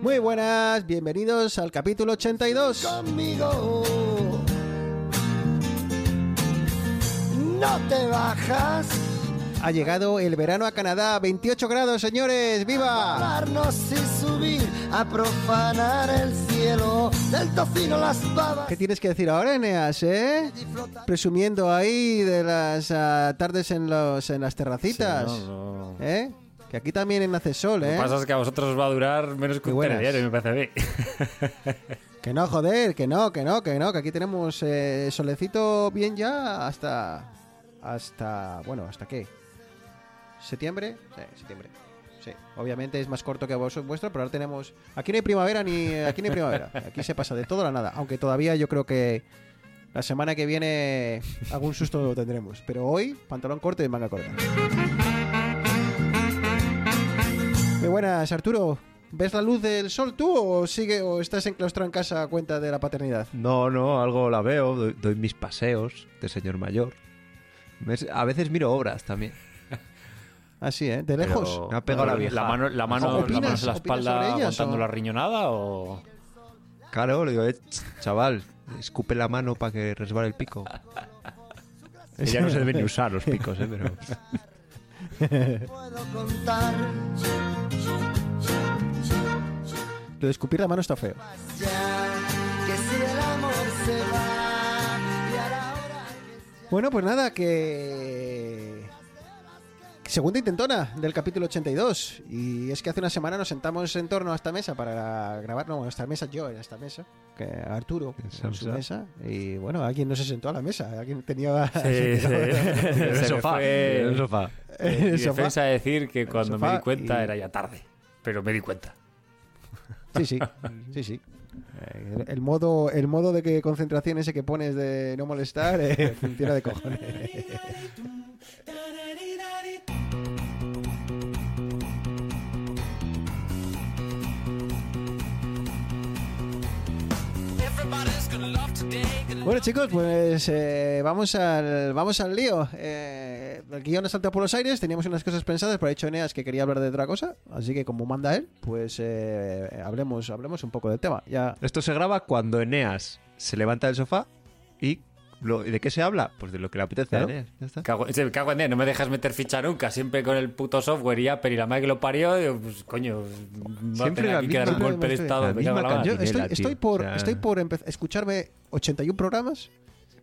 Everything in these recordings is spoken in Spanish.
Muy buenas, bienvenidos al capítulo 82. conmigo. No te bajas. Ha llegado el verano a Canadá, 28 grados, señores, ¡viva! Darnos y subir a profanar el cielo del tocino las babas. ¿Qué tienes que decir ahora, Eneas, eh? Presumiendo ahí de las ah, tardes en, los, en las terracitas, Sí, no, no. ¿eh? Que aquí también hace sol, Lo que ¿eh? pasa es que a vosotros os va a durar menos que un telediario, me parece a mí. Que no, joder, que no, que no, que no, que aquí tenemos eh, solecito bien ya hasta... Hasta... Bueno, ¿hasta qué? ¿Septiembre? Sí, septiembre. Sí, obviamente es más corto que vos, vuestro, pero ahora tenemos... Aquí no hay primavera ni... Aquí no hay primavera. Aquí se pasa de todo a la nada. Aunque todavía yo creo que la semana que viene algún susto lo tendremos. Pero hoy, pantalón corto y manga corta. Muy buenas, Arturo. ¿Ves la luz del sol tú o sigue o estás enclaustrado en casa a cuenta de la paternidad? No, no, algo la veo, doy, doy mis paseos de señor mayor. Me- A veces miro obras también. Así, ¿eh? De lejos. Pero- Me ha pegado la vieja. La mano, la mano, ¿Opinas- la mano en la opinas espalda sobre ellas, aguantando o? la riñonada o... Claro, le digo, eh, ch- chaval, escupe la mano para que resbale el pico. ya no se deben ni usar los picos, ¿eh? Pero... puedo contar. Lo de escupir la mano está feo. Bueno, pues nada, que... Segunda intentona del capítulo 82. Y es que hace una semana nos sentamos en torno a esta mesa para grabar. No, a esta mesa, yo en esta mesa. Que Arturo en su mesa. Y bueno, alguien no se sentó a la mesa. Alguien tenía. Sí, sí. en el sofá, fue- en el sofá. en Mi el sofá. defensa de decir que cuando sofá me di cuenta y- era ya tarde. Pero me di cuenta. Sí, sí, sí, sí. Eh, El, el modo, el modo de que concentración ese que pones de no molestar eh, funciona de cojones. Bueno chicos, pues eh, vamos al vamos al lío. Eh, el guion ha saltado por los aires, teníamos unas cosas pensadas, pero ha dicho Eneas que quería hablar de otra cosa, así que como manda él, pues eh, hablemos hablemos un poco del tema. Ya Esto se graba cuando Eneas se levanta del sofá y... lo- ¿y ¿De qué se habla? Pues de lo que le apetece Claro. a. Ya está. Cago, sí, cago en Dios, no me dejas meter ficha nunca. Siempre con el puto software y Apple y la madre que lo parió. Digo, pues coño, va Siempre a tener aquí que dar un golpe de estado. me cago la. Yo estoy, estoy por, O sea- estoy por escucharme 81 programas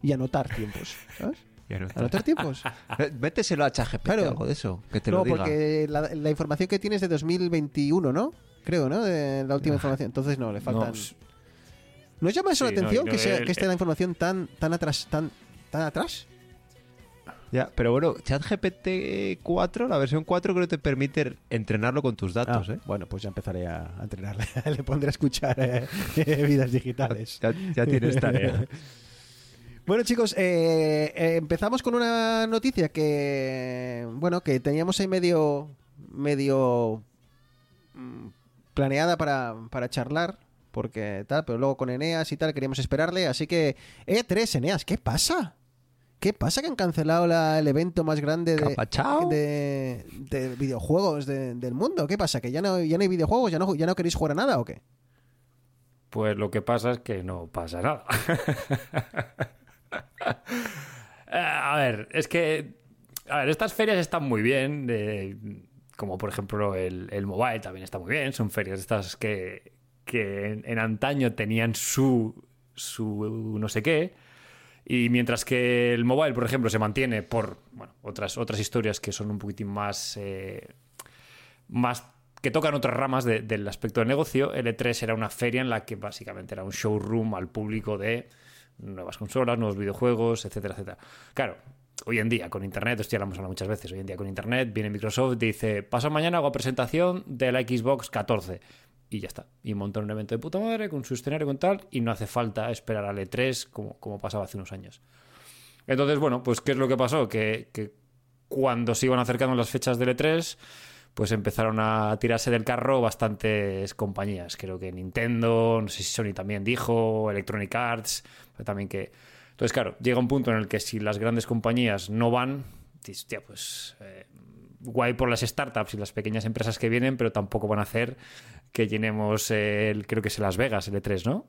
y anotar tiempos, ¿sabes? Está. Anotar tiempos. Méteselo a ChatGPT Claro. algo de eso, que te no, lo diga. porque la, la información que tienes de 2021, ¿no? Creo, ¿no? De la última información. Entonces no, le faltan... No, ¿No os llama eso Sí, la atención no, que, sea, el- que esté la información tan, tan atrás, tan, tan atrás? Ya, pero bueno, ChatGPT 4, la versión 4 creo que te permite entrenarlo con tus datos, Ah, ¿eh? Bueno, pues ya empezaré a, entrenarle. Le pondré a escuchar eh, vidas digitales. Ya, ya tienes tarea. Bueno chicos, eh, eh, empezamos con una noticia que, bueno, que teníamos ahí medio, medio mm, planeada para, para charlar, porque tal, pero luego con Eneas y tal queríamos esperarle, así que E3 Eneas, ¿qué pasa? ¿Qué pasa que han cancelado la- el evento más grande de, de, de videojuegos de- del mundo? ¿Qué pasa? ¿Que ya no, ya no hay videojuegos? ¿Ya no, ¿Ya no queréis jugar a nada o qué? Pues lo que pasa es que no pasa nada. Eh, a ver, es que. A ver, estas ferias están muy bien. eh, como por ejemplo el, el mobile también está muy bien. Son ferias estas que, que en, antaño tenían su, su no sé qué. Y mientras que el mobile, por ejemplo, se mantiene por bueno, otras, otras historias que son un poquitín más. eh, más que tocan otras ramas de- del aspecto de negocio. L3 era una feria en la que básicamente era un showroom al público de nuevas consolas, nuevos videojuegos, etcétera, etcétera. Claro, hoy en día con Internet, esto ya lo hemos hablado muchas veces, hoy en día con Internet viene Microsoft y dice, paso mañana hago presentación de la Xbox 14. Y ya está. Y montan un evento de puta madre con su escenario con tal y no hace falta esperar al E3 como, como pasaba hace unos años. Entonces, bueno, pues ¿qué es lo que pasó? Que, que cuando se iban acercando las fechas del E3, pues empezaron a tirarse del carro bastantes compañías. Creo que Nintendo, no sé si Sony también dijo, Electronic Arts, pero también que... Entonces, claro, llega un punto en el que si las grandes compañías no van, pues eh, guay por las startups y las pequeñas empresas que vienen, pero tampoco van a hacer que llenemos el, creo que es Las Vegas, el E3, ¿no?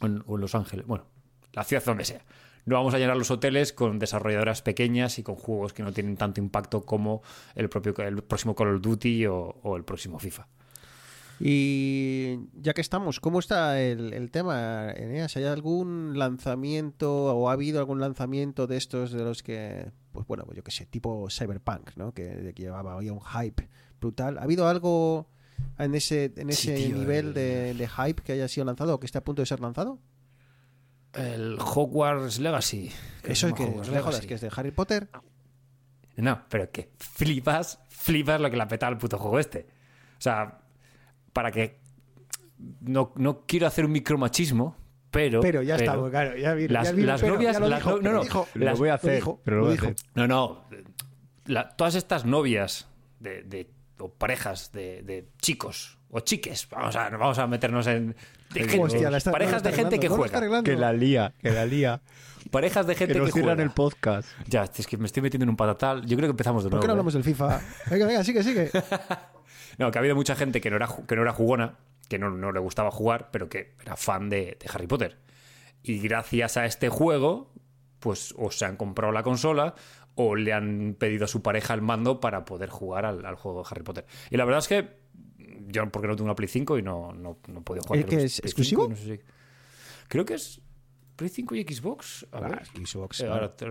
O en, Los Ángeles, bueno, la ciudad donde sea. No vamos a llenar los hoteles con desarrolladoras pequeñas y con juegos que no tienen tanto impacto como el propio el próximo Call of Duty o, o el próximo FIFA. Y ya que estamos, ¿cómo está el, el tema, Eneas? ¿Hay algún lanzamiento o ha habido algún lanzamiento de estos de los que, pues bueno, pues yo qué sé, tipo Cyberpunk, ¿no? Que, que llevaba había un hype brutal. ¿Ha habido algo en ese, en Sí, ese tío, nivel el- de, de hype que haya sido lanzado o que esté a punto de ser lanzado? El Hogwarts Legacy. que Eso es que, Hogwarts jodas, es de Harry Potter. No, pero que flipas, flipas lo que le ha petado al puto juego este. O sea, para que. No, no quiero hacer un micromachismo, pero. Pero ya está, claro, ya vi, las- ya vi el las pero, novias- ya lo las dijo, no- no. Lo Las- voy a hacer, dijo, pero lo lo voy a dijo. hacer. No, no. La- todas estas novias de, de- o parejas de, de chicos o chiques, vamos a, vamos a meternos en. de gente- Hostia, la parejas de gente que juega. Que la lía, que la lía. Parejas de gente que que, nos cierran juega. el podcast. Ya, es que me estoy metiendo en un patatal. Yo creo que empezamos de ¿Por nuevo. qué no ¿eh? hablamos del FIFA? Venga, venga, sigue, sigue. No, que ha habido mucha gente que no era, que no era jugona, que no, no le gustaba jugar, pero que era fan de, de Harry Potter. Y gracias a este juego, pues o se han comprado la consola o le han pedido a su pareja el mando para poder jugar al, al juego de Harry Potter. Y la verdad es que yo, porque no tengo una Play 5 y no, no, no podido jugar. ¿El que es exclusivo? 5, no sé si- Creo que es Play 5 y Xbox. A ver. Xbox, Eh, ahora te-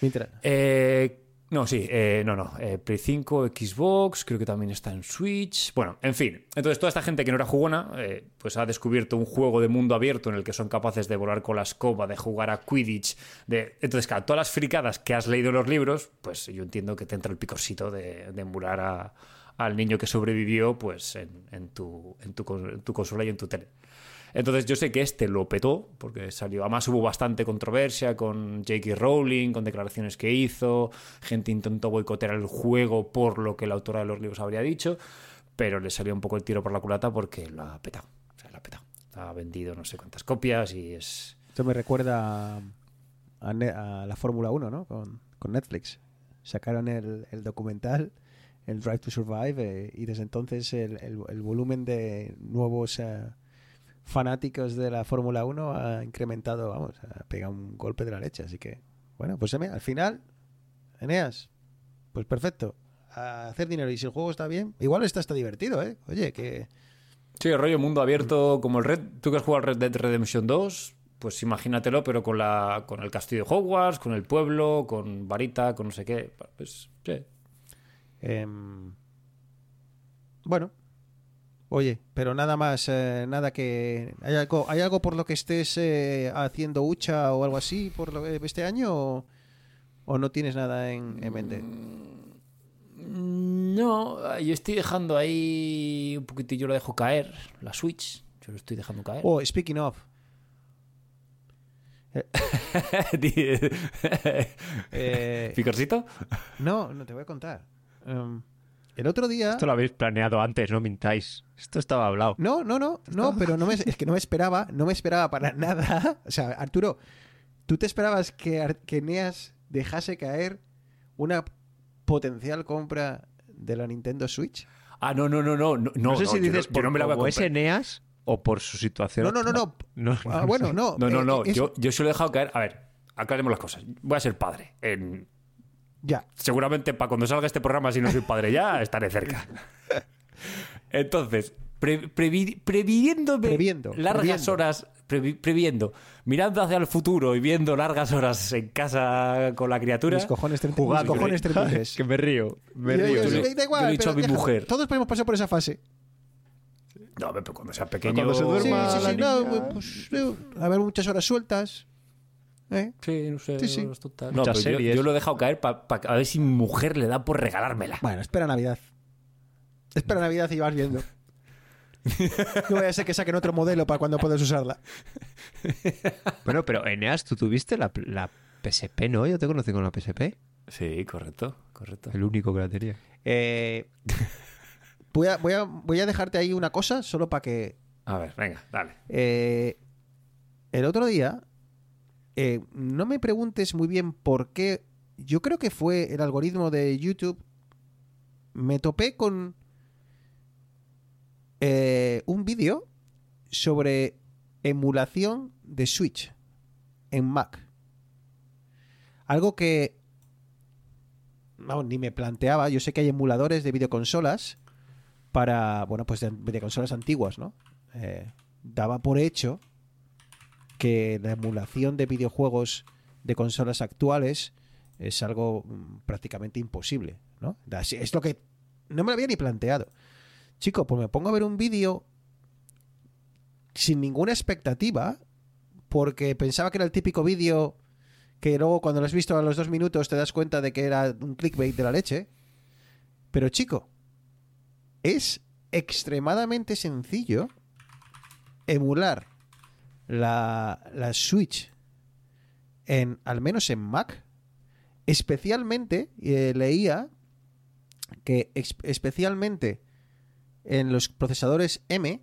Mientras- eh, no, sí, eh, no, no. eh, Play 5, Xbox, creo que también está en Switch. Bueno, en fin. Entonces, toda esta gente que no era jugona, eh, pues ha descubierto un juego de mundo abierto en el que son capaces de volar con la escoba, de jugar a Quidditch. De... Entonces, claro, todas las fricadas que has leído en los libros, pues yo entiendo que te entra el picorcito de, de emular a- al niño que sobrevivió, pues en, tu, en, tu, en tu consola y en tu tele. Entonces yo sé que este lo petó, porque salió. Además hubo bastante controversia con J.K. Rowling, con declaraciones que hizo. Gente intentó boicotear el juego por lo que la autora de los libros habría dicho. Pero le salió un poco el tiro por la culata porque lo ha petado. O sea, lo ha petado. Ha vendido no sé cuántas copias y es. Esto me recuerda a, a la Fórmula 1, ¿no? Con, con Netflix. Sacaron el, el documental, el Drive to Survive, eh, y desde entonces el, el- el volumen de nuevos eh, fanáticos de la Fórmula 1 ha incrementado, vamos, ha pegado un golpe de la leche. Así que, bueno, pues al final, Eneas, pues perfecto. A hacer dinero. Y si el juego está bien, igual está, está divertido, ¿eh? Oye, que... Sí, el rollo mundo abierto como el Red. Tú que has jugado al Red Dead Redemption 2, pues imagínatelo, pero con, la, con el castillo de Hogwarts, con el pueblo, con Varita, con no sé qué. Pues sí. Em, bueno, oye, pero nada más, eh, nada que... ¿Hay algo, ¿Hay algo por lo que estés eh, haciendo hucha o algo así por lo, este año o, o no tienes nada en, en mente? No, yo estoy dejando ahí un poquitillo, lo dejo caer, la Switch. Yo lo estoy dejando caer. Oh, speaking of, eh, ¿Picorcito? no, no te voy a contar. Em, el otro día... Esto lo habéis planeado antes, no mintáis. Esto estaba hablado. No, no, no, no, pero no me, es que no me esperaba, no me esperaba para nada. O sea, Arturo, ¿tú te esperabas que, que Neas dejase caer una potencial compra de la Nintendo Switch? Ah, no, no, no, no. No, No, sé no, si yo dices yo por no me la voy a como es. Eneas o por su situación. No, no, no, no. no. Ah, bueno, no. No, no, eh, no. es- Yo, yo se lo he dejado caer. A ver, aclaremos las cosas. Voy a ser padre. En- Ya. Seguramente para cuando salga este programa, si no soy padre ya, estaré cerca. Entonces, pre- previ- previéndome Previendo, largas previendo. horas, previ- previendo, mirando hacia el futuro y viendo largas horas en casa con la criatura. Mis cojones, 30, mis Jugando. cojones 33. que me río. Me Yo- río. yo- Yo da igual, yo le he dicho pero a mi mujer. Todos podemos pasar por esa fase. No, pero cuando sea pequeño. Cuando se Sí, duerma sí, la sí, no, niña. pues, eh, a ver muchas horas sueltas. ¿Eh? Sí, no sé. Sí, sí. No, Muchas pero yo- series. Yo, lo he dejado caer para a ver si mi mujer le da por regalármela. Bueno, espera Navidad. Espera Navidad y vas viendo. No vaya a ser que saquen otro modelo para cuando puedas usarla. Bueno, pero Eneas, tú tuviste la, la PSP, ¿no? Yo te conocí con la PSP. Sí, correcto, correcto. El único que la tenía. Eh, voy, a, voy, a, voy a dejarte ahí una cosa solo para que... A ver, venga, dale. eh, el otro día, eh, no me preguntes muy bien por qué, yo creo que fue el algoritmo de YouTube, me topé con eh, un vídeo sobre emulación de Switch en Mac. Algo que vamos, ni me planteaba. Yo sé que hay emuladores de videoconsolas para, bueno, pues de videoconsolas antiguas, ¿no? Eh, daba por hecho que la emulación de videojuegos de consolas actuales es algo mm, prácticamente imposible, ¿no? Es lo que no me lo había ni planteado. Chico, pues me pongo a ver un vídeo sin ninguna expectativa, porque pensaba que era el típico vídeo que luego cuando lo has visto a los dos minutos te das cuenta de que era un clickbait de la leche. Pero chico, es extremadamente sencillo emular la, la Switch en al menos en Mac. Especialmente eh, leía que especialmente en los procesadores M,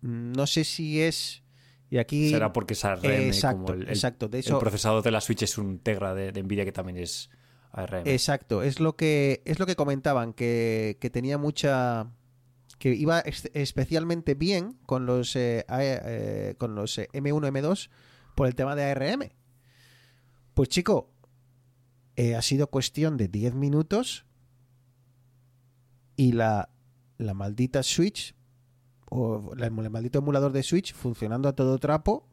no sé si es y aquí Será porque es ARM. Exacto, como el, el- exacto. De el hecho, procesador de la Switch es un Tegra de, de Nvidia que también es ARM. Exacto, es lo que es lo que comentaban que, que tenía mucha que iba especialmente bien con los eh, A- eh, con los eh, M1 M2 por el tema de ARM. Pues chico, eh, ha sido cuestión de 10 minutos y la, la maldita Switch o la- el maldito emulador de Switch funcionando a todo trapo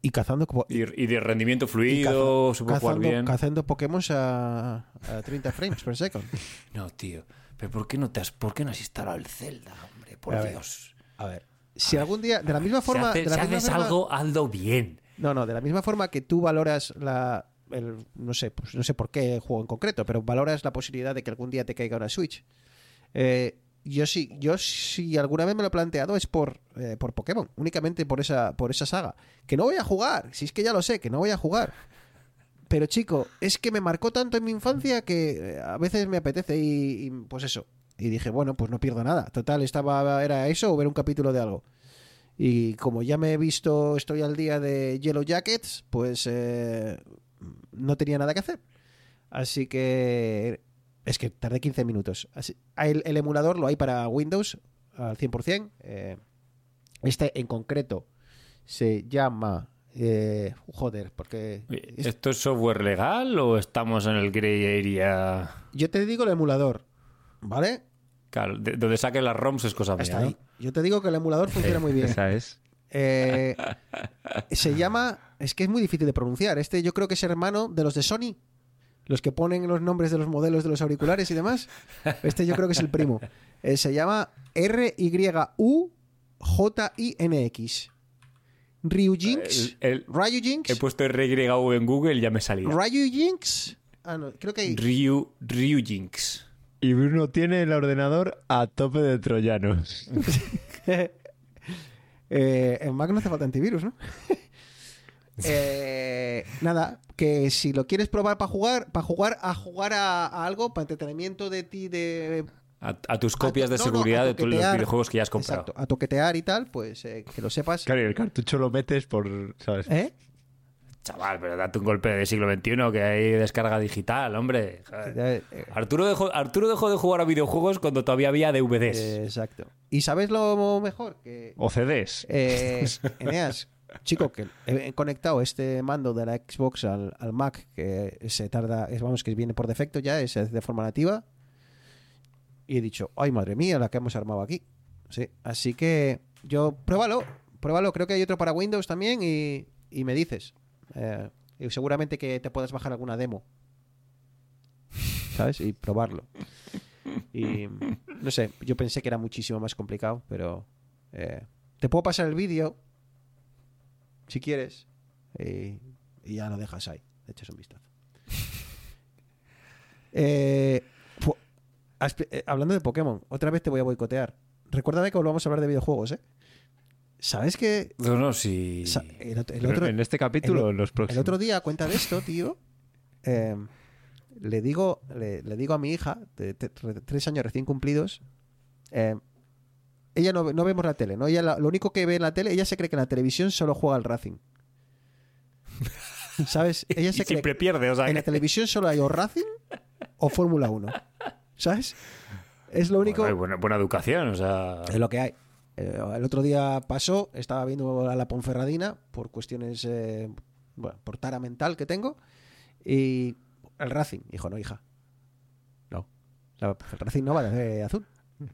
y cazando como Y, y de rendimiento y fluido, caza- puede jugar cazando, bien. cazando Pokémon a, a 30 frames per second. No, tío. Pero ¿por qué no te has, por qué no has instalado el Zelda, hombre? Por A ver, Dios. A ver, si algún día, de la misma forma, hace- de la si misma haces forma- algo, hazlo bien. no, no, de la misma forma que tú valoras la, el- no sé, pues no sé por qué juego en concreto, pero valoras la posibilidad de que algún día te caiga una Switch. Eh, yo sí, yo si alguna vez me lo he planteado es por, eh, por Pokémon, únicamente por esa, por esa saga. Que no voy a jugar, si es que ya lo sé, que no voy a jugar. Pero chico, es que me marcó tanto en mi infancia que eh, a veces me apetece y, pues eso. Y dije, bueno, pues no pierdo nada. Total, estaba era eso o ver un capítulo de algo. Y como ya me he visto, estoy al día de Yellow Jackets, pues eh, no tenía nada que hacer. Así que es que tardé 15 minutos. El emulador lo hay para Windows al 100%. eh, este en concreto se llama... eh, joder, porque... es- ¿Esto es software legal o estamos en el gray area? yo te digo el emulador, ¿vale? Claro, de- donde saques las ROMs es cosa Hasta mía. ahí. Yo te digo que el emulador funciona muy bien. Esa es. Eh, se llama. Es que es muy difícil de pronunciar. Este yo creo que es hermano de los de Sony. Los que ponen los nombres de los modelos de los auriculares y demás. Este yo creo que es el primo. Eh, se llama R-Y-U-J-I-N-X. Ryujinx. El- el- Ryujinx. he puesto RYU en Google y ya me salía. Ryujinx. Ah, no, creo que hay. Ryu, Ryujinx. Y Bruno tiene el ordenador a tope de troyanos. Eh, en Mac no hace falta antivirus, ¿no? Eh, nada, que si lo quieres probar para jugar, para jugar a jugar a, a algo, para entretenimiento de ti, de A, a tus copias de no, no, seguridad a de todos los videojuegos que ya has comprado. exacto, a toquetear y tal, pues eh, que lo sepas. Claro, y el cartucho lo metes por, ¿sabes? ¿Eh? Chaval, pero date un golpe de siglo XXI que hay descarga digital, hombre. Eh, Arturo dejó, Arturo dejó de jugar a videojuegos cuando todavía había DVDs. eh, exacto. ¿Y sabes lo mejor? Que O CDs. Eh, Eneas, chico, que he conectado este mando de la Xbox al, al Mac, que se tarda, es, vamos, que viene por defecto ya, es de forma nativa. Y he dicho, ay madre mía, la que hemos armado aquí. Sí, así que yo, pruébalo, pruébalo. Creo que hay otro para Windows también y, y me dices. Eh, y seguramente que te puedas bajar alguna demo. ¿Sabes? Y probarlo. Y no sé, yo pensé que era muchísimo más complicado, pero eh, te puedo pasar el vídeo si quieres y, y ya lo dejas ahí. Le echas un vistazo. Eh, hablando de Pokémon, otra vez te voy a boicotear. recuérdame que volvamos a hablar de videojuegos, ¿eh? ¿Sabes que No, no, sí. el, el otro, en este capítulo en los el próximos. otro día, a cuenta de esto, tío, eh, le, digo, le, le digo a mi hija, de tres años recién cumplidos, eh, ella no, no vemos la tele, ¿no? Ella la- lo único que ve en la tele, ella se cree que en la televisión solo juega al Racing. ¿Sabes? Ella Y se cree siempre pierde, o sea. en la televisión solo hay o Racing o Fórmula 1. ¿Sabes? Es lo único. Bueno, buena, buena educación, o sea. Es lo que hay. Eh, el otro día pasó, estaba viendo a la Ponferradina por cuestiones, eh, bueno, por tara mental que tengo, y el Racing. Dijo, no, hija. No. La- el Racing no va de azul.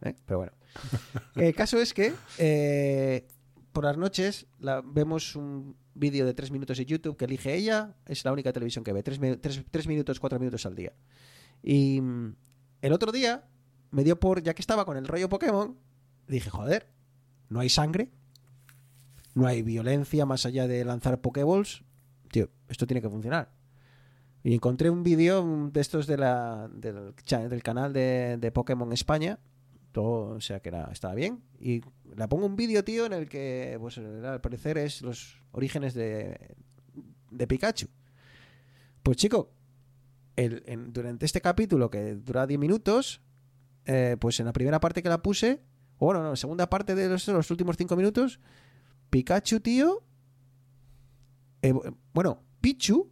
¿eh? Pero bueno. El caso es que eh, por las noches la- vemos un vídeo de tres minutos en YouTube que elige ella. Es la única televisión que ve. Tres, tres- tres minutos, cuatro minutos al día. Y el otro día me dio por, ya que estaba con el rollo Pokémon, dije, joder, no hay sangre, no hay violencia más allá de lanzar Pokéballs. Tío, esto tiene que funcionar. Y encontré un vídeo de estos del, del canal de, de Pokémon España. Todo, o sea que era, estaba bien. Y le pongo un vídeo, tío, en el que, pues, al parecer es los orígenes de, de Pikachu. Pues chico, el- en- durante este capítulo que dura 10 minutos, eh, pues en la primera parte que la puse, o bueno, no, en la segunda parte de los, los últimos 5 minutos, Pikachu, tío. eh, bueno, Pichu,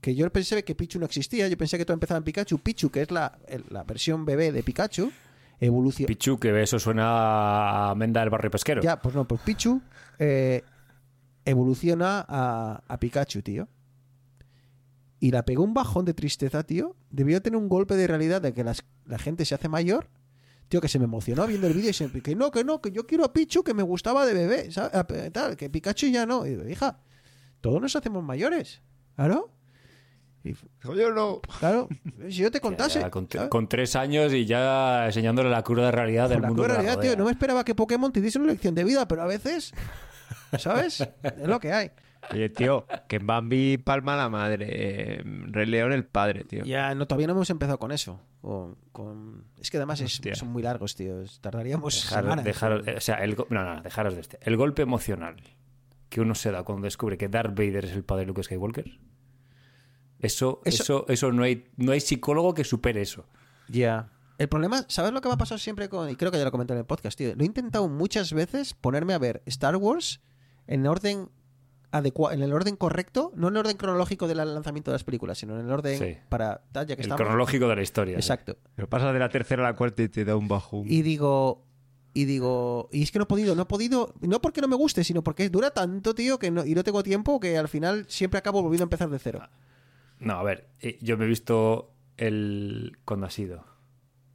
que yo pensé que Pichu no existía, yo pensé que todo empezaba en Pikachu. Pichu, que es la, el- la versión bebé de Pikachu, evolucionó. Pichu, que eso suena a Menda del barrio pesquero. Ya, pues no, pues Pichu eh, evoluciona a, a Pikachu, tío. Y la pegó un bajón de tristeza, tío. Debió tener un golpe de realidad de que las- la gente se hace mayor. Tío, que se me emocionó viendo el vídeo y se, que no, que no, que yo quiero a Pichu que me gustaba de bebé, ¿sabes? A- Tal, que Pikachu ya no. Y digo, hija, todos nos hacemos mayores. ¿Claro? Y, Yo no. claro, si yo te contase. ya, con, tres años y ya enseñándole la cruda realidad del la mundo. la realidad, tío, no me esperaba que Pokémon te diese una lección de vida, pero a veces, ¿sabes? Es lo que hay. Oye, tío, que en Bambi palma la madre. eh, Rey León el padre, tío. Ya, no, todavía no hemos empezado con eso. Con, con- Es que además es- son muy largos, tío. Tardaríamos Dejar- semanas. dejaros- eh, o sea, el, go- no, no, dejaros de este. El golpe emocional que uno se da cuando descubre que Darth Vader es el padre de Luke Skywalker. Eso, Eso- eso, eso, no hay, no hay psicólogo que supere eso. Ya. El problema, ¿sabes lo que me ha pasado siempre con.? Y creo que ya lo comenté en el podcast, tío. Lo he intentado muchas veces ponerme a ver Star Wars en orden en el orden correcto, no en el orden cronológico del lanzamiento de las películas, sino en el orden Sí. para. tal, Ya que El estamos. cronológico de la historia. Exacto. Pero pasa de la tercera a la cuarta y te da un bajón. Y digo. Y digo. Y es que no he podido, no he podido. No porque no me guste, sino porque dura tanto, tío, que no, y no tengo tiempo que al final siempre acabo volviendo a empezar de cero. No, a ver, eh, yo me he visto el. ¿Cuándo ha sido?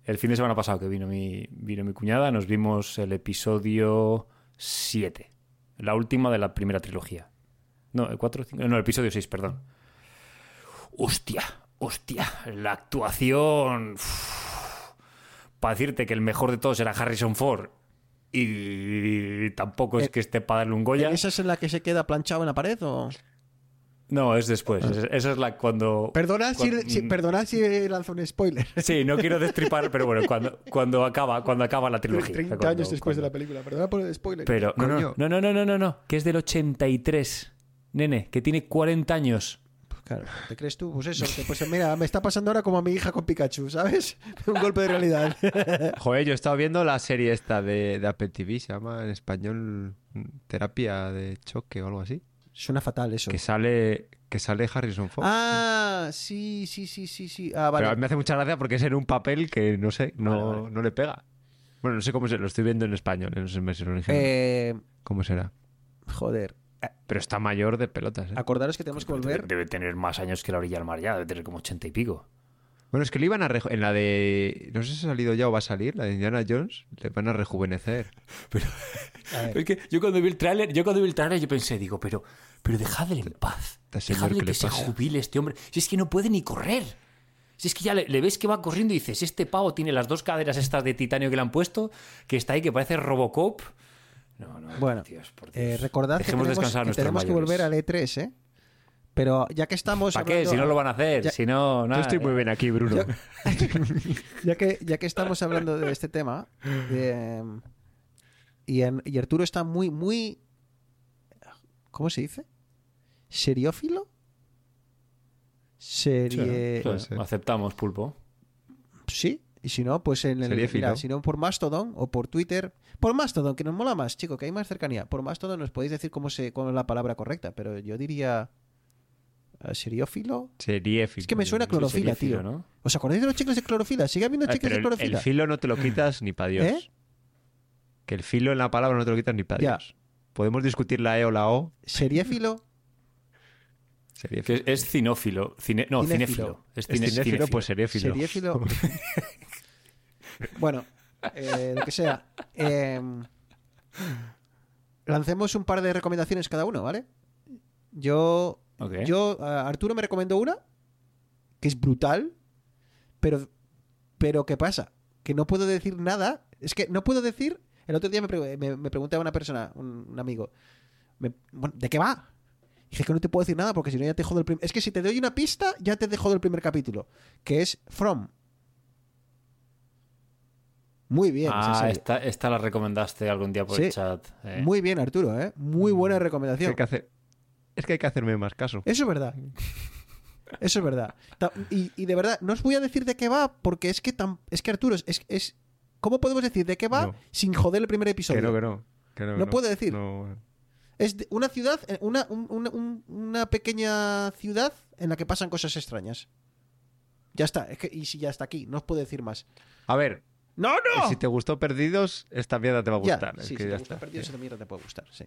El fin de semana pasado que vino mi, vino mi cuñada, nos vimos el episodio 7. La última de la primera trilogía. No, el 4 5. No, el episodio 6, perdón. Hostia, hostia, la actuación. Para decirte que el mejor de todos era Harrison Ford. Y tampoco es Eh, que esté para darle un Goya. ¿Esa es en la que se queda planchado en la pared o.? No, es después. Es- Esa es la cuando. Perdona si, cuando- si- perdonad si lanzo un spoiler. Sí, no quiero destripar, pero bueno, cuando, cuando acaba, cuando acaba la trilogía. 30 Cuando- años después de la película. Perdona por el spoiler. Pero no, no, no, no, no, no, no, que es del 83. Nene, que tiene 40 años. Pues claro, ¿te crees tú? Pues eso. que, pues mira, me está pasando ahora como a mi hija con Pikachu, ¿sabes? Un golpe de realidad. Joder, yo he estado viendo la serie esta de, de Apple TV, se llama en español Terapia de Choque o algo así. Suena fatal eso. Que sale, que sale Harrison Ford. Ah, sí, sí, sí, sí, sí. Ah, Pero vale. me hace mucha gracia porque es en un papel que no sé, no, Vale, vale. no le pega. Bueno, no sé cómo se lo estoy viendo en español, no sé si es original. Eh, ¿Cómo será? joder. Pero está mayor de pelotas, ¿eh? Acordaros que tenemos que volver. Debe tener más años que la orilla del mar ya, debe tener como 80 y pico. Bueno, es que le iban a en la de no sé si ha salido ya o va a salir, la de Indiana Jones, le van a rejuvenecer. A ver, Es que yo cuando vi el tráiler, yo cuando vi el tráiler yo pensé, digo, pero, pero dejadle en paz. Dejadle ¿qué que se jubile este hombre. Si es que no puede ni correr. Si es que ya le, le ves que va corriendo y dices, este pavo tiene las dos caderas estas de titanio que le han puesto, que está ahí, que parece Robocop. No, no, Bueno, Dios, por Dios. eh, recordad que Dejemos tenemos, descansar a que, tenemos que volver al E3, ¿eh? Pero ya que estamos. ¿Para qué? Si no lo van a hacer. Ya- Si no, Yo nada. estoy muy bien aquí, Bruno. Ya, ya que, ya que estamos hablando de este tema, de, Y, en- y Arturo está muy, muy. ¿Cómo se dice? ¿Seriófilo? Serie. puede ser. Aceptamos, pulpo. Sí, y si no, pues en el. Seriéfilo. Mira, si no, por Mastodon o por Twitter. Por Mastodon, que nos mola más, chico, que hay más cercanía. Por Mastodon nos podéis decir cómo, se, cómo es la palabra correcta, pero yo diría. eh, ¿Seriófilo? Seriéfilo. Es que me suena a clorofila, tío. ¿no? ¿Os acordáis de los chicles de clorofila? ¿Sigue habiendo Ay, chicles de clorofila? el filo no te lo quitas ni para Dios. ¿Eh? Que el filo en la palabra no te lo quitas ni para. Dios. Podemos discutir la E o la O. ¿Seriéfilo? Seriéfilo. Que es, cinófilo. Cine- no, Cinéfilo. cinéfilo. Es, cinéfilo, pues seriéfilo. Seriéfilo. bueno, eh, lo que sea. Em, lancemos un par de recomendaciones cada uno, ¿vale? Yo, yo Arturo me recomendó una que es brutal, pero, pero ¿qué pasa? Que no puedo decir nada. Es que no puedo decir. El otro día me, pre- me- me preguntaba una persona, un, un amigo, me- bueno, ¿de qué va? Dije que no te puedo decir nada porque si no ya te jodo el primer... Es que si te doy una pista, ya te dejo del primer capítulo, que es From. Muy bien. Ah, esta, esta la recomendaste algún día por Sí. el chat. eh. Muy bien, Arturo, ¿eh? Muy buena Es que, recomendación. hay que hacer... es que hay que hacerme más caso. Eso es verdad. Eso es verdad. Y, y de verdad, no os voy a decir de qué va, porque es que tan, es que Arturo, es, es ¿cómo podemos decir de qué va No. sin joder el primer episodio? Que no, que no. que no, No puedo decir. No. Es de- una ciudad, eh, una, un- una- un- una pequeña ciudad en la que pasan cosas extrañas. Ya está, es que, y si ya está aquí, no os puedo decir más. A ver, ¡No, no! si te gustó Perdidos, esta mierda te va a Ya, gustar. es sí, que si ya te gusta está. Perdidos, esa mierda te puede gustar, sí.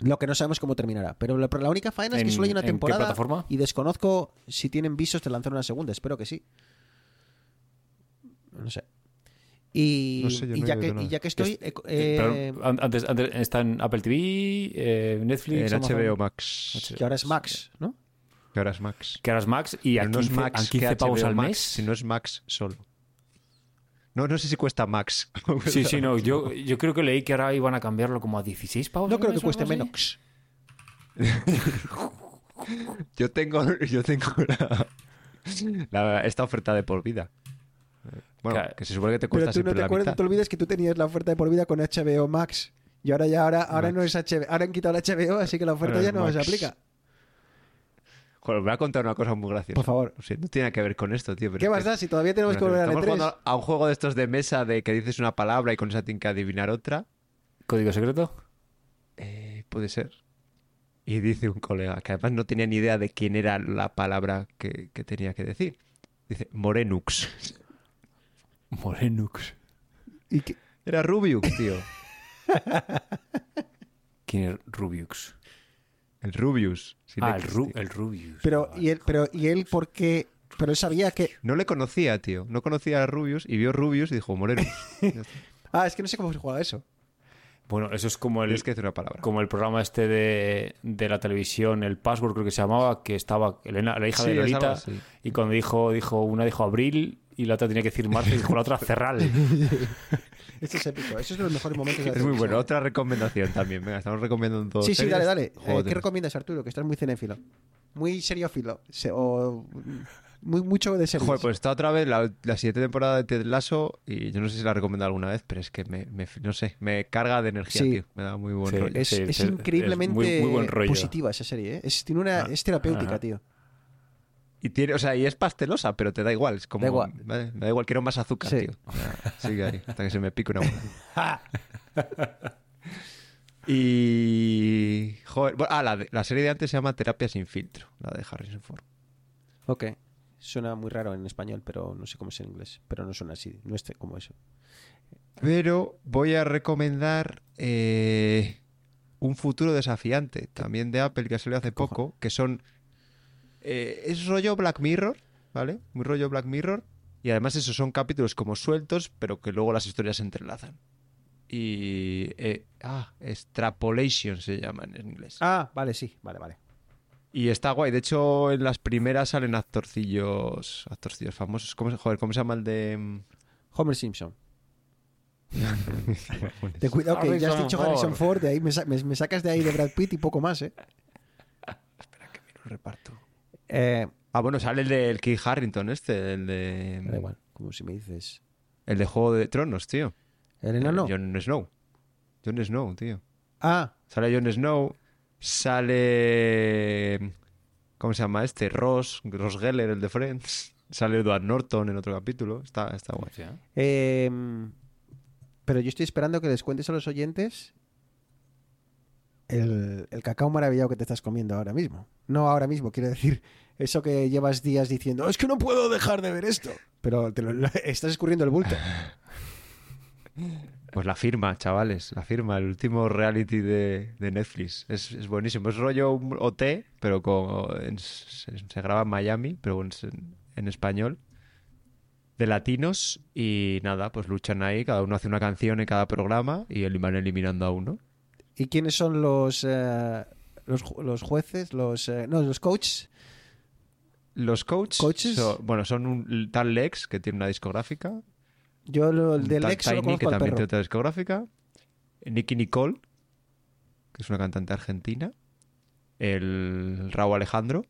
Lo que no sabemos cómo terminará. Pero la, pero la única faena es que ¿En- solo hay una en qué temporada. plataforma? Y desconozco si tienen visos de lanzar una segunda. Espero que sí. No sé. Y, No sé, yo y ya, que, y ya que estoy. eh, Pero eh, an- antes, antes está en Apple TV, eh, Netflix, En Amazon, HBO Max. que ahora es Max, ¿no? Que ahora es Max. Que ahora es Max y a Pero 15, no es Max, a 15 que pavos HBO al Max, mes. Si no es Max solo. No, no sé si cuesta Max. Sí, sí, no. Yo, yo creo que leí que ahora iban a cambiarlo como a 16 pavos. No creo que cueste menos. Yo tengo, yo tengo la, la- esta oferta de por vida. Bueno, Claro. que se supone que te Pero cuesta tú no siempre te la acuerdas, mitad. te olvides que tú tenías la oferta de por vida con HBO Max. Y ahora ya ahora, ahora Max. no es HBO. Ahora han quitado el HBO, así que la oferta Ahora ya no se aplica. Joder, os voy a contar una cosa muy graciosa. Por favor. O sea, no tiene nada que ver con esto, tío. pero ¿Qué más da si todavía tenemos que volver al Estamos E3? jugando a un juego de estos de mesa de que dices una palabra y con esa tienes que adivinar otra. ¿Código secreto? Eh, puede ser. Y dice un colega, que además no tenía ni idea de quién era la palabra que, que tenía que decir. Dice, Morenux. Morenux. ¿Y qué- Era Rubiux, tío. ¿Quién es Rubiux? El Rubius. sin ah, el, Ru- Rubius. Pero, Vale. ¿y él, pero, ¿y él por qué? Pero él sabía que... No le conocía, tío. No conocía a Rubius y vio Rubius y dijo, está. Ah, es que no sé cómo se juega eso. Bueno, eso es como el, Tienes que decir una palabra. como el programa este de, de la televisión, el Password creo que se llamaba, que estaba Elena, la hija Sí, de es Lolita, y cuando dijo, dijo, una dijo Abril y la otra tenía que decir y dijo la otra Cerral. Esto es épico. Eso es de los mejores momentos de la Es muy bueno. Otra recomendación también. Venga, estamos recomendando dos Sí, sí, series. dale, dale. Juego Eh, ¿Qué recomiendas, Arturo? Que estás muy cinéfilo. Muy seriófilo. Se- o muy, mucho de series. Joder, pues está otra vez la, la siguiente temporada de Ted Lasso y yo no sé si la he recomendado alguna vez, pero es que me, me- no sé, me carga de energía, Sí. tío. Me da muy buen Sí. rollo. es, sí, es es increíblemente muy- muy buen rollo. positiva esa serie. ¿eh? Es, tiene una, Ah, es terapéutica, ajá. tío. Y tiene, o sea, y es pastelosa, pero te da igual. Es como, Da igual. me da igual, quiero más azúcar, Sí. tío. Sigue ahí, hasta que se me pique una bola. y. Joder, bueno, ah, la, de- la serie de antes se llama Terapia sin filtro, la de Harrison Ford. Ok. Suena muy raro en español, pero no sé cómo es en inglés. Pero no suena así. No es como eso. Pero voy a recomendar eh, un futuro desafiante, también de Apple, que salió hace poco, que son... eh, es rollo Black Mirror, ¿vale? Muy rollo Black Mirror. Y además esos son capítulos como sueltos, pero que luego las historias se entrelazan. Y... eh, ah, Extrapolation se llama en inglés. Ah, vale, sí. Vale, vale. Y está guay. De hecho, en las primeras salen actorcillos, actorcillos famosos. ¿Cómo, se- joder, ¿cómo se llama el de...? mm? Homer Simpson. Ten cuidado que ya has dicho Ford. Harrison Ford. De ahí me, sa- me- me sacas de ahí de Brad Pitt y poco más, ¿eh? Lo reparto. Eh, Ah, bueno, sale el del Keith Harrington este, el de... da igual. Como si me dices... El de Juego de Tronos, tío. El enano. Eh, Jon Snow. Jon Snow, tío. Ah, Sale Jon Snow, sale... ¿Cómo se llama este? Ross, Ross Geller, el de Friends. Sale Edward Norton en otro capítulo. Está, está guay. Eh, pero yo estoy esperando que les cuentes a los oyentes el, cacao maravillado que te estás comiendo ahora mismo. No ahora mismo, quiero decir, eso que llevas días diciendo, es que no puedo dejar de ver esto. Pero te estás escurriendo el bulto. Pues la firma, chavales, la firma, el último reality de, Netflix. Es, buenísimo. Es rollo un OT, pero con, se, graba en Miami, pero en, en español. De latinos y nada, pues luchan ahí, cada uno hace una canción en cada programa y van eliminando a uno. ¿Y quiénes son los, eh, los, los jueces? Los, eh, no, los coaches. Los coaches, ¿Coaches? son- bueno, son un tal Lex, que tiene una discográfica, Yo lo, el un del tal ex solo Tiny, que al también perro. tiene otra discográfica, Nicky Nicole, que es una cantante argentina, el Raúl Alejandro,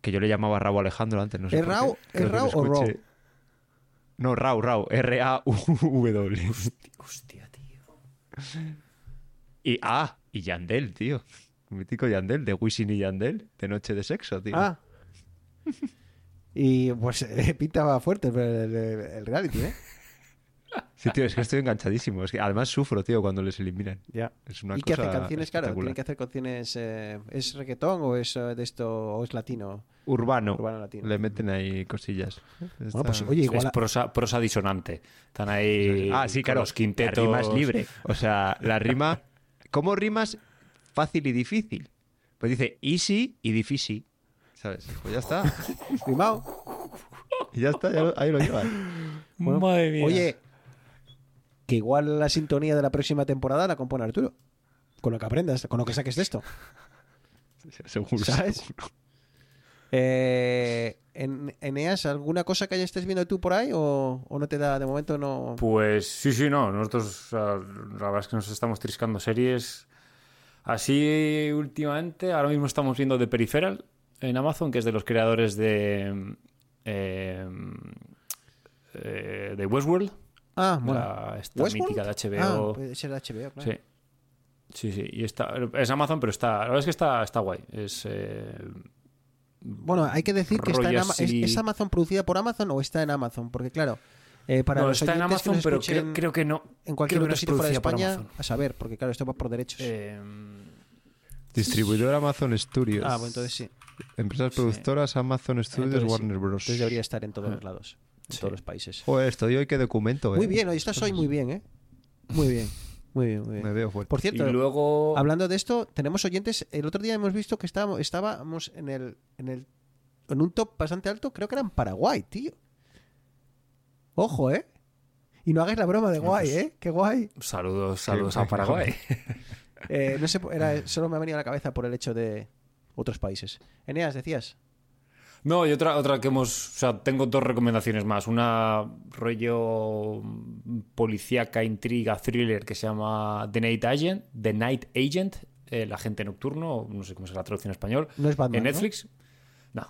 que yo le llamaba Raúl Alejandro antes, no sé ¿Es Rau o Rau? escuché. No, Rau, Rau, R-A-U-W. Hostia. Y, ah, y Yandel, tío. Mítico Yandel, de Wisin y Yandel, de Noche de Sexo, tío. Ah. Y pues eh, pinta fuerte el- el reality, ¿eh? Sí, tío, es que estoy enganchadísimo. Es que además sufro, tío, cuando les eliminan. Ya. Es una ¿Y qué cosa hacen canciones? Claro, tienen que hacer canciones. eh, ¿Es reggaetón o es eh, de esto o es latino? Urbano. Urbano latino. Le meten ahí cosillas. Bueno, pues oye, igual. Es prosa, prosa disonante. Están ahí Ah, sí, claro. los quintetos. La rima es libre. O sea, la rima... ¿Cómo rimas fácil y difícil? Pues dice easy y difícil. ¿Sabes? Pues ya está. Rimao. Y ya está, ya lo- ahí lo llevas. Bueno, Madre mía. Oye, que igual la sintonía de la próxima temporada la compone Arturo. Con lo que aprendas, con lo que saques de esto. Seguro. ¿Sabes? seguro. Eh, en Eneas, ¿alguna cosa que ya estés viendo tú por ahí o, o no te da de momento? No. Pues sí, sí, no. Nosotros, la verdad es que nos estamos triscando series. Así últimamente, ahora mismo estamos viendo The Peripheral en Amazon, que es de los creadores de. eh, eh, de Westworld. Ah, bueno. la, esta ¿Westworld? mítica de Ah, HBO. puede ser HBO, claro. Sí. Sí, sí. Y está, es Amazon, pero está. La verdad es que está, está guay. Es. eh, Bueno, hay que decir que está en Ama- ¿es, Amazon producida por Amazon o está en Amazon? Porque claro, eh, para no, los está en oyentes que Amazon, nos pero escuchen creo, creo que no. en cualquier otro no sitio fuera de España, a saber, porque claro, esto va por derechos. Eh, Distribuidor Amazon Studios. ah, bueno, entonces sí. Empresas Sí. productoras Amazon Studios, Entonces. Warner Bros. Entonces debería estar en todos Ah. los lados, en Sí. todos los países. Joder, estoy hoy que documento, eh. Muy bien, hoy estás hoy muy bien, ¿eh? Muy bien, muy bien, muy bien. Me veo fuerte. Por y cierto, luego. hablando de esto, tenemos oyentes. El otro día hemos visto que estábamos, estábamos en el, en el en un top bastante alto, creo que era en Paraguay, tío. Ojo, ¿eh? Y no hagáis la broma de guay, pues- ¿eh? Qué guay. Saludos, saludos a Paraguay. Eh, no sé, era, solo me ha venido a la cabeza por el hecho de otros países. Eneas, decías. No, y otra, otra que hemos. O sea, tengo dos recomendaciones más. Una rollo policíaca, intriga, thriller que se llama The Night Agent. The Night Agent, el agente nocturno, no sé cómo se la traducción en español. No es Batman. en ¿no? Netflix. No.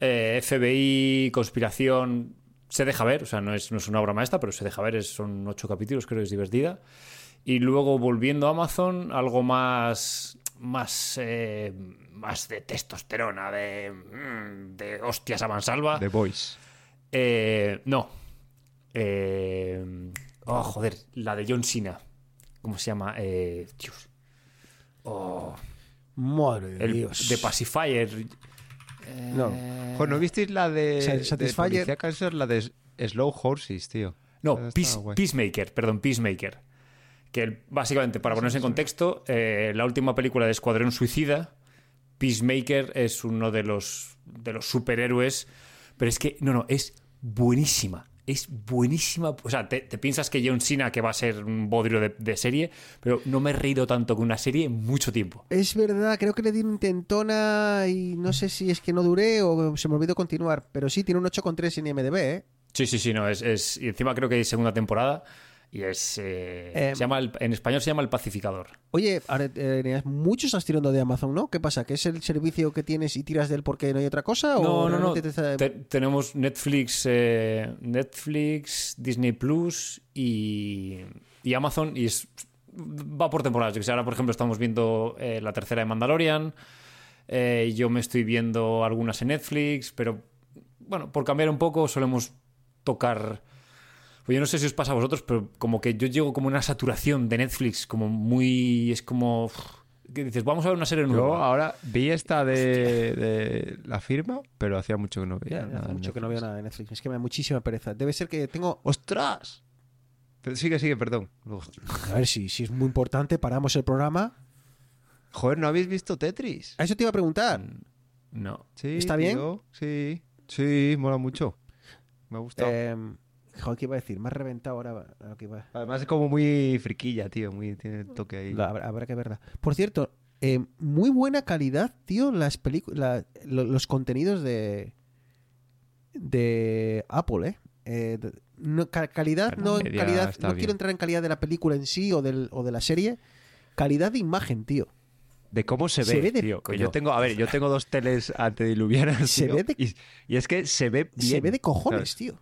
Eh, FBI, conspiración. Se deja ver, o sea, no es, no es una obra maestra, pero se deja ver. es- son ocho capítulos, creo que es divertida. Y luego volviendo a Amazon, algo más. Más. eh, más de testosterona, de. mm, de hostias a mansalva. The Voice. Eh, no. Eh, oh, joder, la de John Cena. ¿Cómo se llama? Eh, Dios. Oh, Madre de el Dios. de Pacifier. No. Joder, ¿no visteis la de. Sa- de Satisfyer? es la de Slow Horses, tío. No, Peace-. Peacemaker, perdón, Peacemaker. Que básicamente, para ponerse en contexto, eh, la última película de Escuadrón Suicida, Peacemaker es uno de los, de los superhéroes. Pero es que, no, no, es buenísima. Es buenísima. O sea, te, te piensas que John Cena, que va a ser un bodrio de, de serie, pero no me he reído tanto con una serie en mucho tiempo. Es verdad, creo que le di un intentona y no sé si es que no duré o se me olvidó continuar. Pero sí, tiene un 8,3 en IMDB, ¿eh? Sí, sí, sí, no, es, es- y encima creo que hay segunda temporada y es... eh, Em. se llama el- en español se llama El Pacificador. Oye, ahora, eh, mucho estás tirando de Amazon, ¿no? ¿Qué pasa? ¿Que es el servicio que tienes y tiras de él porque no hay otra cosa? No, ¿O no, no. te está- Te- tenemos Netflix, eh, Netflix, Disney Plus y, y Amazon y es- va por temporadas. Yo que sé, ahora, por ejemplo, estamos viendo eh, la tercera de Mandalorian. eh, yo me estoy viendo algunas en Netflix, pero bueno, por cambiar un poco, solemos tocar. Pues yo no sé si os pasa a vosotros, pero como que yo llego como una saturación de Netflix, como muy. Es como. que dices, vamos a ver una serie Yo nueva. ahora vi esta de, de la firma, pero hacía mucho que no veía. Ya, nada hace mucho que no veo nada de Netflix. Es que me da muchísima pereza. Debe ser que tengo. ¡Ostras! Pero sigue, sigue, perdón. A ver si, si es muy importante, paramos el programa. Joder, ¿no habéis visto Tetris? A eso te iba a preguntar. No. Sí, ¿Está bien? tío, Sí, sí, mola mucho. Me ha gustado. Eh, joder, ¿qué iba a decir? Has reventado ahora. que iba- Además es como muy friquilla, tío. Muy, tiene el toque ahí. La- habrá, habrá que verla. Por cierto, eh, muy buena calidad, tío, las películas, los contenidos de de Apple, ¿eh? Eh, de- no, ca- calidad, no en calidad, no bien. quiero entrar en calidad de la película en sí o, del, o de la serie. Calidad de imagen, tío. De cómo se ve, Se ve de- tío. Coño. yo tengo, a ver, yo tengo dos teles antediluvianas. Se tío, ve de- y, y es que se ve bien. Se ve de cojones, tío.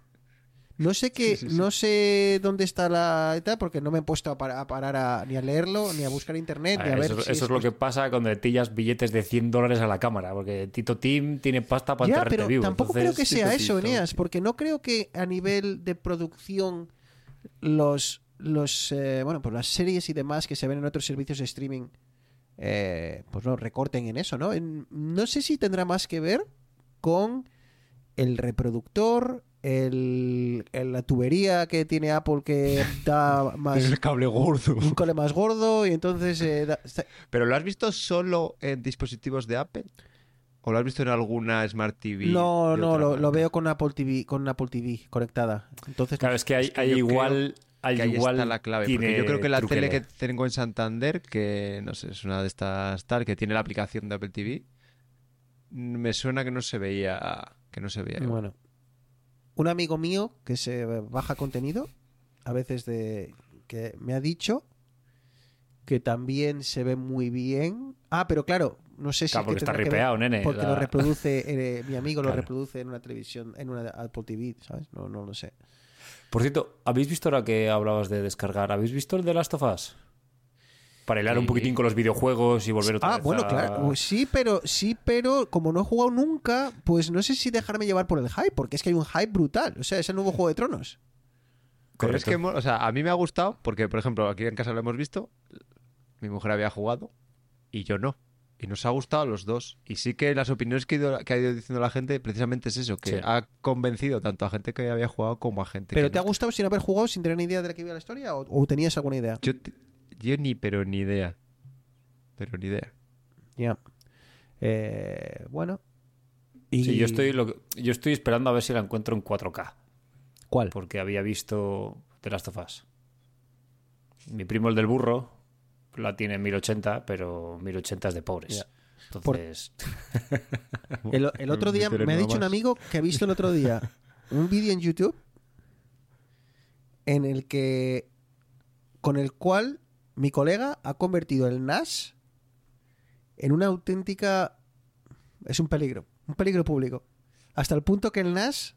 No sé qué, Sí, sí, sí. no sé dónde está la tal, porque no me he puesto a, par- a parar a- ni a leerlo, ni a buscar internet, ni a ver eso si eso es lo que pasa cuando le tillas billetes de 100 dólares a la cámara, porque Tito Tim tiene pasta para Ya, pero vivo. tampoco entonces- creo que sea eso, Tito, Eneas, porque no creo que a nivel de producción los, los eh, bueno, pues las series y demás que se ven en otros servicios de streaming, eh, pues no recorten en eso, ¿no? En- no sé si tendrá más que ver con el reproductor, el, el- la tubería que tiene Apple que da más El cable gordo. un cole más gordo y entonces eh, da- está- ¿Pero lo has visto solo en dispositivos de Apple? ¿O lo has visto en alguna Smart TV? no no lo, veo con Apple TV con Apple TV conectada entonces Claro, es que hay, Es que hay igual. Hay Que ahí igual está la clave. Porque yo creo que la tele que tengo en Santander, que no sé, es una de estas tal, que tiene la aplicación de Apple TV, me suena que no se veía. Que no se veía. igual. Un amigo mío que se baja contenido, a veces de que me ha dicho que también se ve muy bien. Ah, pero claro, no sé si Claro, que porque está tendrá que ver ripeado, nene. porque lo reproduce, eh, mi amigo lo reproduce en una televisión, en una Apple TV, ¿sabes? No, no lo sé. Por cierto, ¿habéis visto ahora que hablabas de descargar? ¿Habéis visto el de Last of Us? Para hilar un poquitín con los videojuegos y volver otra Ah, vez bueno, a- claro. Sí, pero sí, pero como no he jugado nunca, pues no sé si dejarme llevar por el hype, porque es que hay un hype brutal. O sea, es el nuevo Juego de Tronos. Pero es que, o sea, a mí me ha gustado porque, por ejemplo, aquí en casa lo hemos visto, mi mujer había jugado y yo no. Y nos ha gustado a los dos. Y sí que las opiniones que, ha ido- que ha ido diciendo la gente precisamente es eso, que Sí. ha convencido tanto a gente que había jugado como a gente ¿Pero que te ha no. gustado sin haber jugado, sin tener ni idea de la que iba la historia? ¿O, o tenías alguna idea? Yo, yo ni, pero ni idea. Pero ni idea. Ya. Eh, bueno. Y... Sí, yo estoy, lo que- yo estoy esperando a ver si la encuentro en 4K. ¿Cuál? Porque había visto The Last of Us. Mi primo, el del burro, la tiene en 1080, pero 1080 es de pobres. Entonces, El, el otro día me ha dicho un amigo que ha visto el otro día un vídeo en YouTube en el que con el cual mi colega ha convertido el NAS en una auténtica es un peligro, un peligro público. Hasta el punto que el NAS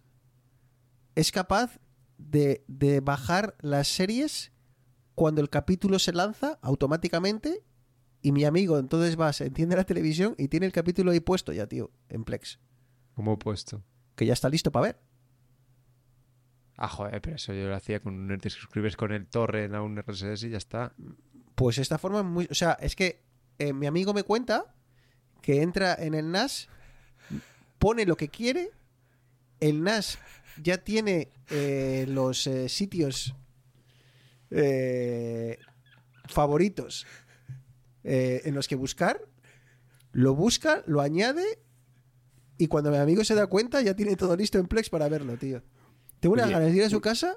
es capaz de, de bajar las series cuando el capítulo se lanza automáticamente y mi amigo entonces va, se enciende la televisión y tiene el capítulo ahí puesto ya, tío, en Plex. Como he puesto. Que ya está listo para ver. Ah, joder, pero eso yo lo hacía con un... Te suscribes con el torrent a un RSS y ya está. Pues esta forma es muy... O sea, es que eh, mi amigo me cuenta que entra en el NAS, pone lo que quiere, el NAS ya tiene eh, los eh, sitios favoritos en los que buscar, lo busca, lo añade y cuando mi amigo se da cuenta ya tiene todo listo en Plex para verlo, tío. Tengo una ganas de ir a su casa.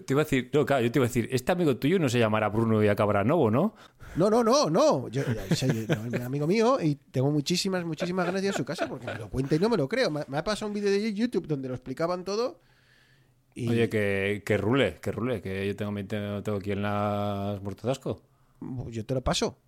Te iba a decir, no, claro, yo te iba a decir, este amigo tuyo no se llamará Bruno y acabará Novo, ¿no? No, no, no, no. Yo, yo- soy un amigo mío y tengo muchísimas, muchísimas ganas de ir a su casa porque me lo cuenta y no me lo creo. Me, me ha pasado un vídeo de YouTube donde lo explicaban todo. Y Oye, que, que rule, que rule, que yo tengo, tengo, aquí en las muertas de asco. yo te lo paso.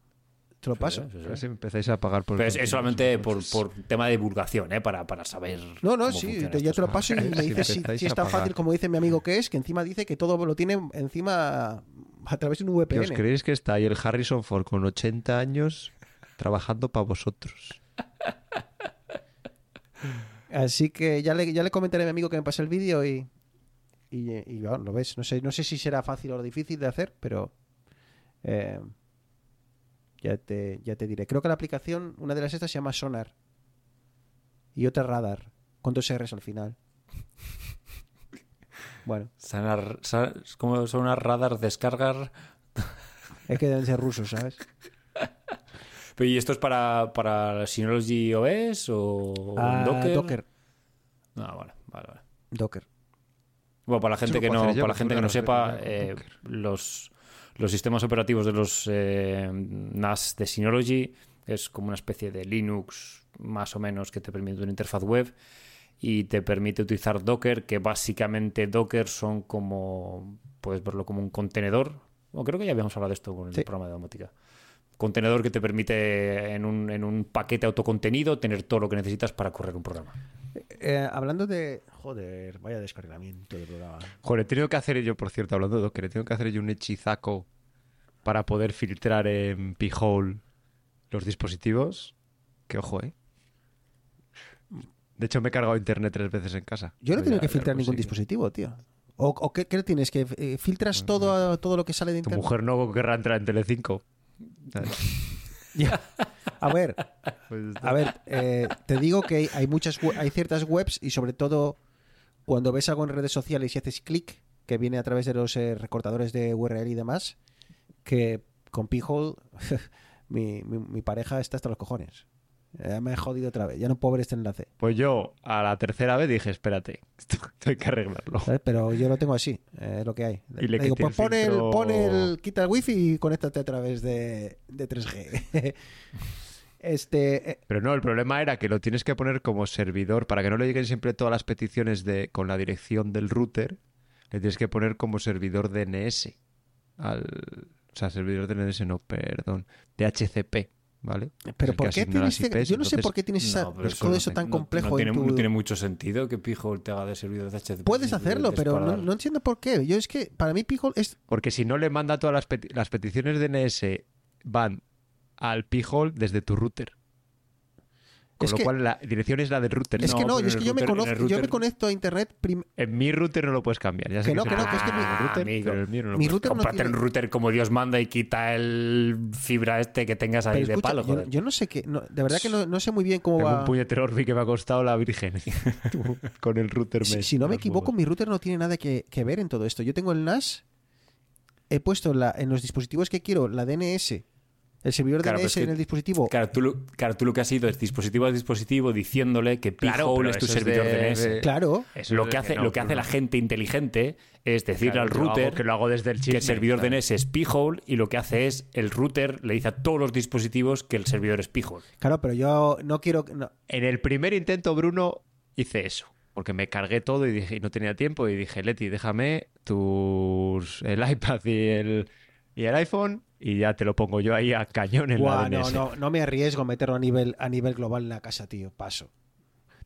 Te lo paso. Sí, sí, sí. Pero si empezáis a pagar por... Pero es, es solamente por, Pues- por tema de divulgación, ¿eh? Para, para saber. No, no, sí, te- ya esto. te lo paso y me Si dices si, empezáis si es tan fácil como dice mi amigo que es, que encima dice que todo lo tiene encima a través de un ¿Qué os VPN. creéis que está ahí el Harrison Ford con 80 años trabajando para vosotros? Así que ya le, ya le comentaré a mi amigo que me pase el vídeo y, y, y, bueno, lo ves. No sé, no sé si será fácil o difícil de hacer, pero eh, ya, te, ya te diré. Creo que la aplicación, una de las estas se llama Sonar y otra Radar, con dos R's al final. Bueno, Son ar- son- como son unas radar descargar. es que deben ser rusos, ¿sabes? Pero, ¿Y esto es para, para Synology OS o Ah, Docker? Docker. Ah, vale, vale, vale. Docker. Bueno, para la gente que no, para la gente que no sepa, eh, los, los sistemas operativos de los eh, NAS de Synology es como una especie de Linux más o menos que te permite una interfaz web y te permite utilizar Docker, que básicamente Docker son como, puedes verlo como un contenedor. Bueno, creo que ya habíamos hablado de esto con el Sí. programa de domótica. Contenedor que te permite en un, en un paquete autocontenido tener todo lo que necesitas para correr un programa. Eh, hablando de... Joder, vaya descargamiento de programa. Joder, he tenido que hacer yo, por cierto, hablando de Docker, he tenido que hacer yo un hechizaco para poder filtrar en P-Hole los dispositivos. Que ojo, ¿eh? De hecho, me he cargado internet tres veces en casa. Yo no he tenido que filtrar ningún dispositivo, tío. ¿O, o qué, qué tienes? ¿Que eh, filtras todo, todo lo que sale de Tu internet? mujer no querrá entrar en Telecinco. Ya. A ver, Pues a ver, eh, te digo que hay, muchas hay ciertas webs y sobre todo cuando ves algo en redes sociales y haces clic, que viene a través de los eh, recortadores de URL y demás, que con P-Hole mi, mi, mi pareja está hasta los cojones. Ya me he jodido otra vez, ya no puedo ver este enlace. Pues yo a la tercera vez dije, espérate, esto hay que arreglarlo. ¿sabes? Pero yo lo tengo así, eh, es lo que hay. Y le digo, quité pues el pon el, filtro- pon el, quita el wifi y conéctate a través de, de 3G. este, eh, Pero no, el problema era que lo tienes que poner como servidor para que no le lleguen siempre todas las peticiones de con la dirección del router. Le tienes que poner como servidor DNS. Al, o sea, servidor DNS, no, perdón. DHCP, ¿vale? pero ¿por que qué tienes, IPs, yo no sé por qué tienes esa- No, eso todo no eso tan no- complejo no, en tiene, tu- no tiene mucho sentido que P-Hole te haga de servidor de HTTP. Puedes hacerlo, pero no, no entiendo por qué. Yo es que para mí P-Hole es Porque si no le manda todas las, peti- las peticiones DNS van al P-hole desde tu router. Con Es lo que- cual la dirección es la del router. es No, que no, yo es que yo me router- conozco, yo me conecto a internet En mi router no lo puedes cambiar. Ya sé Que no, que no, que es que mi- el router, amigo, pero el mío no lo mi router no tiene- un router como Dios manda y quita el fibra este que tengas ahí pero de escucha, palo, yo, joder. yo no sé qué, no, de verdad que no, no sé muy bien cómo Tengo va. un puñetero Orbi que me ha costado la virgen. Con el router Si, mesh, si no me equivoco, huevos. mi router no tiene nada que, que ver en todo esto. Yo tengo el NAS, he puesto la, en los dispositivos que quiero la DNS, el servidor Claro, DNS es que- en el dispositivo. Claro tú, lo- claro, tú lo que has ido es dispositivo a dispositivo diciéndole que Claro, P-Hole es tu servidor de- DNS. de- Claro, Eso Lo que hace, no, lo que hace no. la gente inteligente es decirle Claro, al hago- router que lo hago desde el que chisme, el servidor. DNS es P-Hole y lo que hace es el router le dice a todos los dispositivos que el servidor es P-Hole. claro, pero yo no quiero. no- En el primer intento, Bruno, hice eso. Porque me cargué todo y dije y no tenía tiempo y dije, Leti, déjame tus el iPad y el, y el iPhone y ya te lo pongo yo ahí a cañón en Buah, la no, DNS. no, no me arriesgo a meterlo a nivel, a nivel global en la casa, tío. Paso.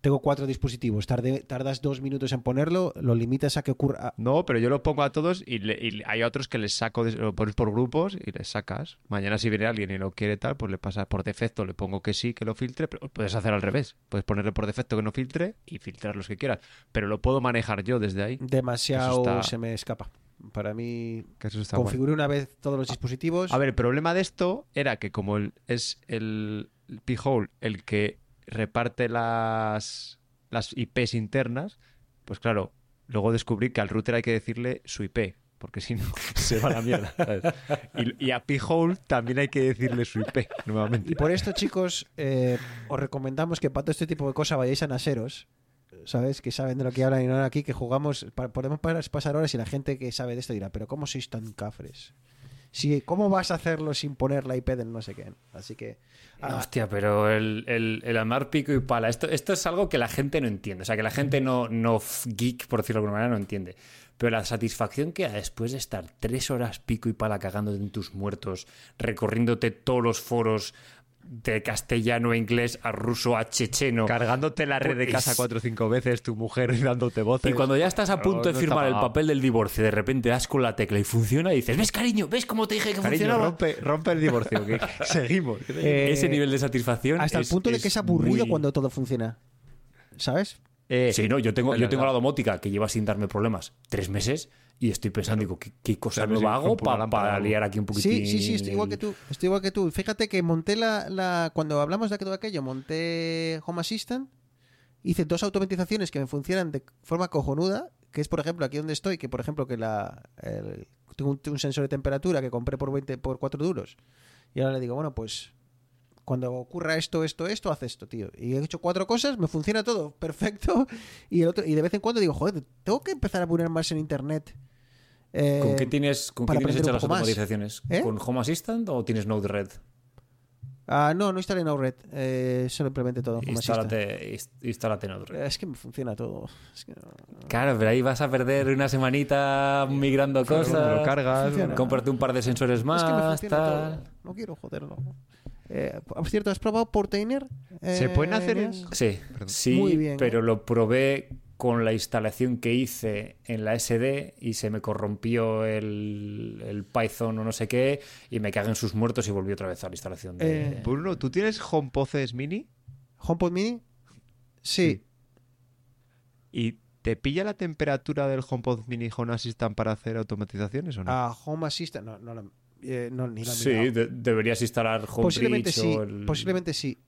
Tengo cuatro dispositivos. Tardas dos minutos en ponerlo, lo limitas a que ocurra. No, pero yo lo pongo a todos y, le- y hay otros que les saco, de- lo pones por grupos y les sacas. Mañana si viene alguien y lo quiere tal, pues le pasa por defecto, le pongo que sí, que lo filtre, pero puedes hacer al revés. Puedes ponerle por defecto que no filtre y filtrar los que quieras. Pero lo puedo manejar yo desde ahí. Demasiado está- se me escapa. Para mí, Que eso está guay. configuré una vez todos los dispositivos. A ver, el problema de esto era que como el- es el P-Hole el que reparte las, las IPs internas, pues claro, luego descubrí que al router hay que decirle su IP, porque si no se va a la mierda. ¿sabes? Y, y a P-Hole también hay que decirle su IP nuevamente. Y por esto, chicos, eh, os recomendamos que para todo este tipo de cosas vayáis a Naseros. ¿Sabes? Que saben de lo que hablan y no aquí, que jugamos. podemos pa- pasar horas y la gente que sabe de esto dirá, pero ¿cómo sois tan cafres? Si, ¿Cómo vas a hacerlo sin poner la IP del no sé qué? Así que. ah, Hostia, pero el, el, el andar pico y pala, esto, esto es algo que la gente no entiende. O sea, que la gente no, no geek, por decirlo de alguna manera, no entiende. Pero la satisfacción que da después de estar tres horas pico y pala cagándote en tus muertos, recorriéndote todos los foros, de castellano a inglés a ruso a checheno. Cargándote la red de Pues- casa cuatro o cinco veces, tu mujer dándote voces. Y cuando ya estás a punto No, de firmar el papel del divorcio, de repente das con la tecla y funciona y dices, ¿ves, cariño? ¿Ves cómo te dije que Cariño, funcionaba? rompe, rompe el divorcio. que seguimos. Eh, Ese nivel de satisfacción. Hasta el es- punto de que es aburrido muy- cuando todo funciona. ¿Sabes? Eh, Sí, no, yo tengo, yo tengo la domótica que lleva sin darme problemas tres meses y estoy pensando, digo, ¿qué, qué cosa Claro, nueva sí, hago para lámpara, liar aquí un poquitín? Sí, sí, sí, estoy igual que tú. Estoy igual que tú. Fíjate que monté la, la- Cuando hablamos de todo aquello, monté Home Assistant. Hice dos automatizaciones que me funcionan de forma cojonuda. Que es, por ejemplo, aquí donde estoy, que por ejemplo, que la. el- tengo un, un sensor de temperatura que compré por 20, por 4 duros. Y ahora le digo, bueno, pues. Cuando ocurra esto, esto, esto, haz esto, tío. Y he hecho cuatro cosas, me funciona todo perfecto. Y, el otro, y de vez en cuando digo, joder, tengo que empezar a poner más en internet. Eh, ¿Con qué tienes, con qué tienes hechas las automatizaciones? ¿Eh? ¿Con Home Assistant o tienes Node-RED? Ah, no, no instalé Node-RED. Eh, solo implementé todo. Instálate, inst- instálate Node-RED. Es que me funciona todo. Es que no- Claro, pero ahí vas a perder una semanita migrando cosas. lo cargas. Funciona. Cómprate un par de sensores más. es que me funciona tal. todo. No quiero joderlo. Eh, por cierto, ¿has probado Portainer? ¿Se Eh, pueden hacer en-? Sí, Perdón. sí, Muy bien, pero ¿eh? lo probé con la instalación que hice en la SD y se me corrompió el, el Python o no sé qué y me cagué en sus muertos y volví otra vez a la instalación de... Eh, Bruno, ¿tú tienes HomePods mini? ¿HomePod Mini? Sí. ¿Y te pilla la temperatura del HomePod mini Home Assistant para hacer automatizaciones o no? A Home Assistant. No, no, la- eh, no, ni la Sí, de- deberías instalar Homebridge Posiblemente sí. o el... Posiblemente sí.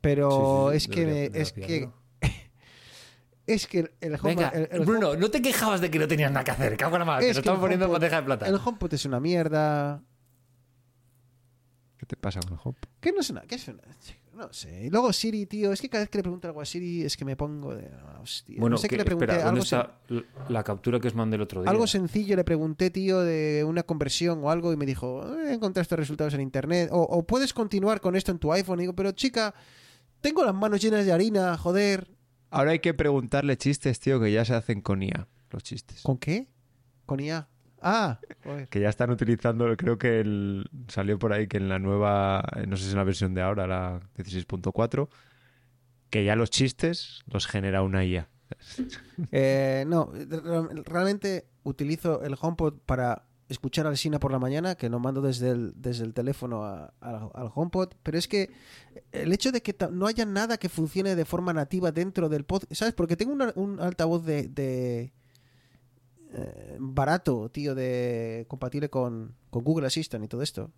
Pero Sí, sí, es que me- debería es que es que el Home, Venga, el- el Bruno, Home- no te quejabas de que no tenías nada que hacer. Cago en la madre, te Es que estamos el poniendo en bandeja de plata. el HomePod es una mierda. ¿Qué te pasa con el HomePod? ¿Qué no es una? ¿Qué es una? No sé. Y luego Siri, tío. Es que cada vez que le pregunto algo a Siri es que me pongo de. ah, hostia. Bueno, no sé qué que- le pregunté. espera, ¿dónde algo, está la- la captura que os mandé el otro día? algo sencillo le pregunté, tío, de una conversión o algo y me dijo, eh, encontré estos resultados en internet. O, o puedes continuar con esto en tu iPhone. Y digo, pero chica, tengo las manos llenas de harina, joder. Ahora hay que preguntarle chistes, tío, que ya se hacen con IA, los chistes. ¿Con qué? Con IA. Ah, joder. Que ya están utilizando, creo que el- salió por ahí que en la nueva, no sé si es en la versión de ahora, la 16.4, que ya los chistes los genera una IA. Eh, no, re- realmente utilizo el HomePod para escuchar al Sina por la mañana, que lo mando desde el, desde el teléfono a- al, al HomePod, pero es que el hecho de que no haya nada que funcione de forma nativa dentro del pod, ¿sabes? Porque tengo una- un altavoz de, de, eh, barato, tío, de compatible con, con Google Assistant y todo esto.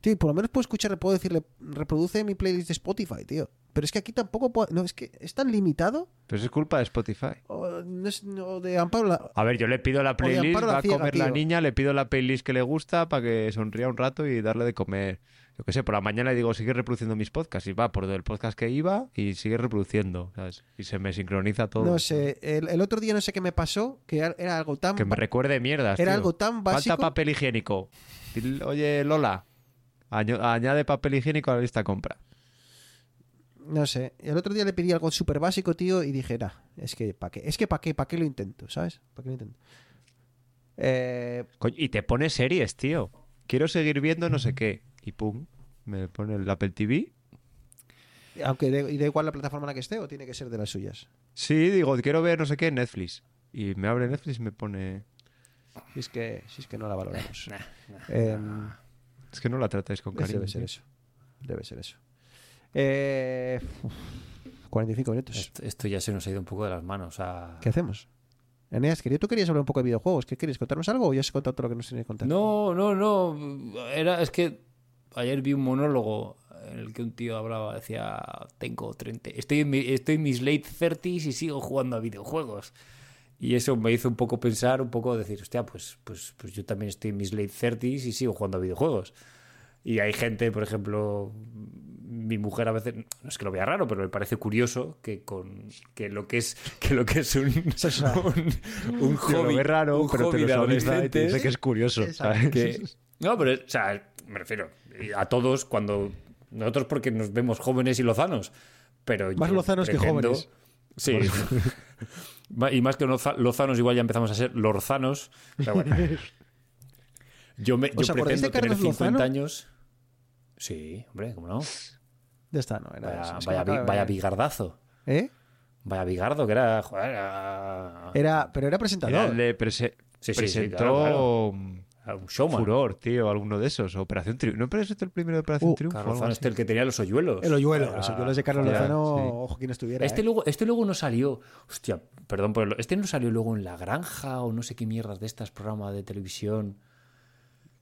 Tío, y por lo menos puedo escuchar, puedo decirle, reproduce mi playlist de Spotify, tío. Pero es que aquí tampoco puedo, no, es que es tan limitado. Pero eso es culpa de Spotify. O, no es- de Amparo la- A ver, yo le pido la playlist, va a comer la niña, le pido la playlist que le gusta para que sonría un rato y darle de comer. Yo qué sé, por la mañana le digo, sigue reproduciendo mis podcasts y va por el podcast que iba y sigue reproduciendo, ¿sabes? Y se me sincroniza todo. No sé, el, el otro día no sé qué me pasó, que era- algo tan... Que me recuerde mierdas, Era tío. algo tan básico. Falta papel higiénico. Oye, Lola, añade papel higiénico a la lista compra. No sé, el otro día le pedí algo súper básico, tío, y dije, nah, es que ¿para qué? Es que ¿para qué? ¿Para qué lo intento? ¿Sabes? ¿Para qué lo intento? Eh, Coño, y te pone series, tío. Quiero seguir viendo no sé qué. Y pum, me pone el Apple TV. aunque de, y da igual la plataforma en la que esté, o tiene que ser de las suyas. Sí, digo, quiero ver no sé qué en Netflix. Y me abre Netflix y me pone... Si es que, si es que no la valoramos. Em, Es que no la tratáis con cariño. debe ser eso. Debe ser eso. Eh, uf, 45 minutos. Esto, esto ya se nos ha ido un poco de las manos. a- ¿Qué hacemos? Eneas, querido, tú querías hablar un poco de videojuegos. ¿Qué quieres? ¿Contarnos algo o ya has contado todo lo que nos tienes que contar? No, no, no. Era, es que ayer vi un monólogo en el que un tío hablaba, decía, tengo 30, estoy en, mi- estoy en mis late 30s y sigo jugando a videojuegos. Y eso me hizo un poco pensar, un poco decir, hostia, pues, pues, pues yo también estoy en mis late 30s y sigo jugando a videojuegos. Y hay gente, por ejemplo, mi mujer a veces, no es que lo vea raro, pero me parece curioso que con que lo que es que lo que es un, un, un lo hobby, ve raro, un pero te lo de suaviza y dice que es curioso. ¿sabes? que no pero o sea me refiero a todos cuando nosotros porque nos vemos jóvenes y lozanos pero Más lozanos que jóvenes. sí y más que loza- lozanos igual ya empezamos a ser lorzanos pero bueno yo me ¿Os yo acordáis pretendo de Carlos tener 50 Lozano? años sí hombre cómo no Ya está, no. Era, Vaya, vaya, bigardazo. ¿Eh? Vaya bigardo que era. Joder, era, Era, pero era Era presentador. el de prese- Sí, sí, sí, presentó claro, era un showman. Furor, tío, alguno de esos. Operación Triunfo. ¿No presentó el primero de Operación Uh, Triunfo? Carlos este el que tenía los hoyuelos. El hoyuelo, Era- los hoyuelos de Carlos Lozano, sí. ojo quién estuviera. Este ¿eh? luego, este luego no salió. Hostia, perdón por el- Este no salió luego en La Granja o no sé qué mierdas de estas programas de televisión.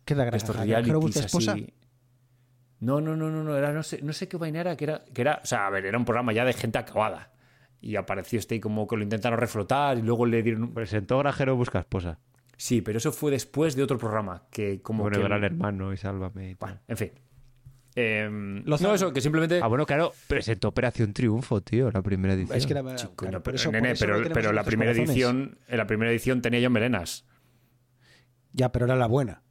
¿Qué la de gran estos ¿Que no busca realities esposa? así. No, no, no, no, no, era, no sé, no sé qué vaina era, que era, que era, o sea, a ver, era un programa ya de gente acabada. Y apareció este y como que lo intentaron reflotar y luego le dieron... un- Presentó Granjero Busca Esposa. Sí, pero eso fue después de otro programa que como Bueno, que... Gran Hermano y Sálvame y. Bueno, en fin. Lozano. no, eso, que simplemente... Ah, bueno, claro, presentó Operación Triunfo, tío, la primera edición. Es que era, Chico, claro, no, pero, eso- nene, eso pero, la primera corazones. edición, en la primera edición tenía John Melenas. Ya, pero era la buena.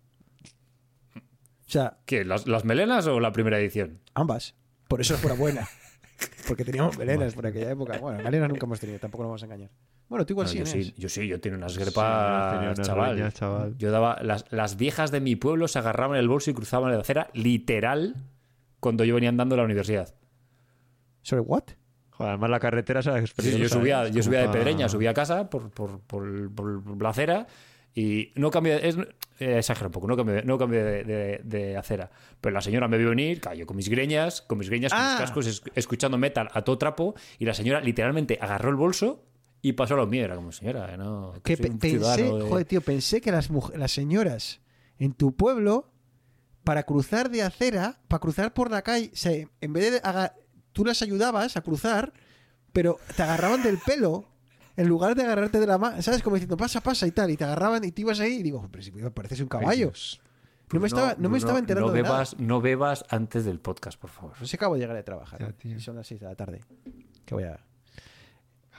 O sea, ¿Qué? ¿Las, las melenas o la primera edición? ambas. Por eso fuera buena. Porque teníamos melenas por aquella época. Bueno, melenas nunca hemos tenido, tampoco nos vamos a engañar. Bueno, tú igual No, sí, yo, sí, yo sí, yo tenía unas Sí, grepas, tenía unas chaval. chaval. Yo daba. Las, las viejas de mi pueblo se agarraban el bolso y cruzaban la acera, literal, cuando yo venía andando a la universidad. ¿Sobre what? Joder, además la carretera se la Sí, yo subía, yo subía de Pedreña, subía subía a casa por, por, por, por la acera y no cambié, es, eh, exagero un poco, no cambié, no cambié de, de- de acera. Pero la señora me vio venir, cayó con mis greñas, con mis greñas, con Ah. mis cascos, es- escuchando metal a todo trapo y la señora literalmente agarró el bolso y pasó a lo mío. Era como, señora, no, Que pe- un pensé, de- joder, tío, pensé que las, las señoras en tu pueblo, para cruzar de acera, para cruzar por la calle, se, en vez de tú las ayudabas a cruzar, pero te agarraban del pelo en lugar de agarrarte de la mano, ¿sabes? Como diciendo, pasa, pasa y tal, y te agarraban y tú ibas ahí y digo, pero si me pareces un caballo. No me estaba, no me estaba enterando no de bebas, nada. No bebas antes del podcast, por favor. No sé, acabo de llegar de trabajar. Ya, tío. y son las 6 de la tarde. Que voy a...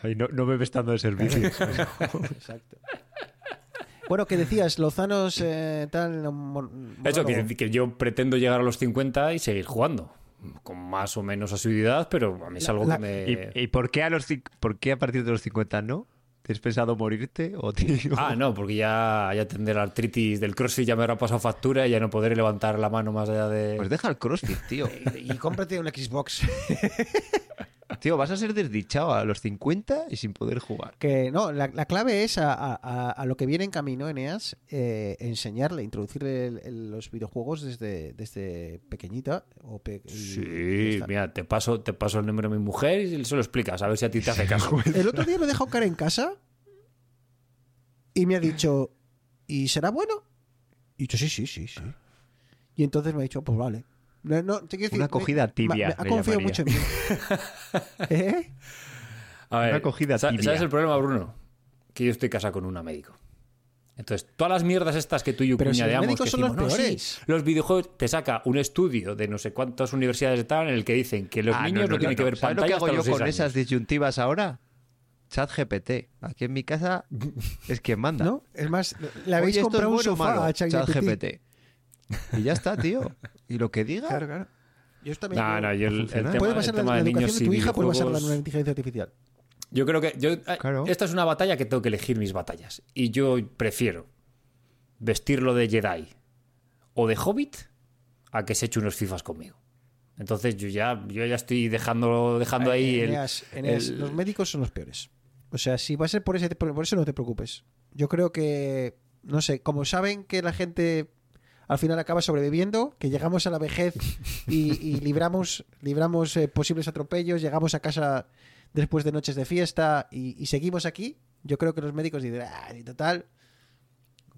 Ay, no, no bebes estando de servicio. Exacto. Bueno, que decías, Lozanos eh, tal... Eso, que, que yo pretendo llegar a los 50 y seguir jugando. Con más o menos asiduidad, pero a mí es La- algo la- que me... ¿Y, y por, qué a los, por qué a partir de los 50 no? ¿Tienes pensado morirte? ¿O tío? Ah, no, porque ya, ya tendré la artritis del crossfit, ya me habrá pasado factura y ya no podré levantar la mano más allá de... Pues deja el crossfit, tío. Y, y cómprate un Xbox. Tío, vas a ser desdichado a los 50 y sin poder jugar. Que no, la, la clave es a, a- a- a lo que viene en camino, Eneas, eh, enseñarle, introducirle el- el- los videojuegos desde, desde pequeñita. O pe- Sí, mira, te paso, te paso el número de mi mujer y se lo explicas, a ver si a ti te hace caso. El otro día lo he dejado caer en casa y me ha dicho, ¿y será bueno? Y he dicho, sí, sí, sí, sí. Y entonces me ha dicho, pues vale. No, no, te quiero decir, Una me- acogida tibia, me- me ha confiado llamaría. mucho en mí. ¿Eh? A ver, Una acogida tibia. ¿sabes el problema, Bruno? Que yo estoy casado con una médico. Entonces, todas las mierdas estas que tú y yo Pero si los cuñadeamos, médicos que son los "No, sí, peores". los videojuegos te saca un estudio de no sé cuántas universidades tal en el que dicen que los Ah, niños no, tienen que ver ¿Sabes lo que hago hasta yo con años. esas disyuntivas ahora? Chat GPT. Aquí en mi casa es quien manda. ¿No? Es más, le habéis Oye, ¿esto comprado un es bueno o sofá malo? a Chat ChatGPT. GPT. Y ya está, tío. Y lo que diga. Claro, claro. Yo también. No, no, yo el, el tema, puede el basar la, tema la de educación niños de y tu hija puede basarla en una inteligencia artificial. Yo creo que yo, eh, Claro. esta es una batalla que tengo que elegir mis batallas. Y yo prefiero vestirlo de Jedi o de Hobbit a que se eche unos fifas conmigo. Entonces yo ya, yo ya estoy dejando, dejando ahí el, Eneas, Eneas, el- Los médicos son los peores. O sea, si va a ser por, ese, por eso no te preocupes. Yo creo que, no sé, como saben que la gente al final acaba sobreviviendo, que llegamos a la vejez y, y libramos, libramos eh, posibles atropellos, llegamos a casa después de noches de fiesta y, y seguimos aquí, yo creo que los médicos dicen, ah, y total,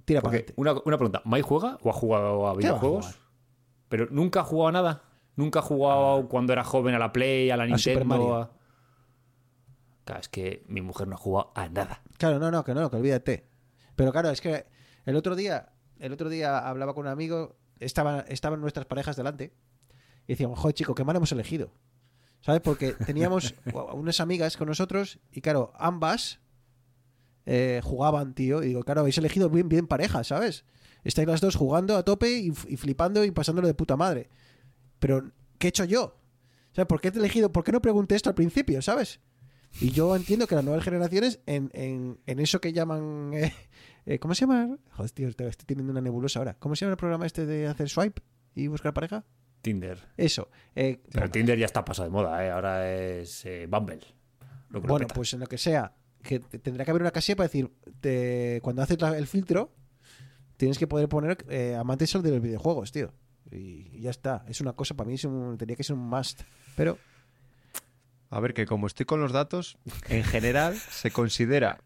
tira para adelante. una, una pregunta, ¿Mai juega o ha jugado a ¿Qué va a videojuegos? Pero nunca ha jugado a nada. Nunca ha jugado cuando era joven a la Play, a la A Nintendo. Mario. a- Claro, es que mi mujer no ha jugado a nada. Claro, no, no, que no, que olvídate. Pero claro, es que el otro día, el otro día hablaba con un amigo, estaban, estaban nuestras parejas delante, y decíamos, joder, chico, qué mal hemos elegido. ¿Sabes? Porque teníamos unas amigas con nosotros, y claro, ambas eh, jugaban, tío. Y digo, claro, habéis elegido bien, bien pareja, ¿sabes? Estáis las dos jugando a tope y, y flipando y pasándolo de puta madre. Pero, ¿qué he hecho yo? ¿Sabes? ¿Por qué he elegido? ¿Por qué no pregunté esto al principio, ¿sabes? Y yo entiendo que las nuevas generaciones, en, en, en eso que llaman. eh, eh, ¿Cómo se llama? Joder, tío, estoy teniendo una nebulosa ahora. ¿Cómo se llama el programa este de hacer swipe y buscar pareja? Tinder. Eso. eh, Pero Tinder ya está pasado de moda, ¿eh? Ahora es eh, Bumble. Lo que bueno, pues en lo que sea, que te- tendrá que haber una casilla para decir, te- cuando haces la- el filtro, tienes que poder poner eh, amantes de los videojuegos, tío. Y, y ya está. Es una cosa, para mí es un, tendría que ser un must. Pero A ver, que como estoy con los datos, en general se considera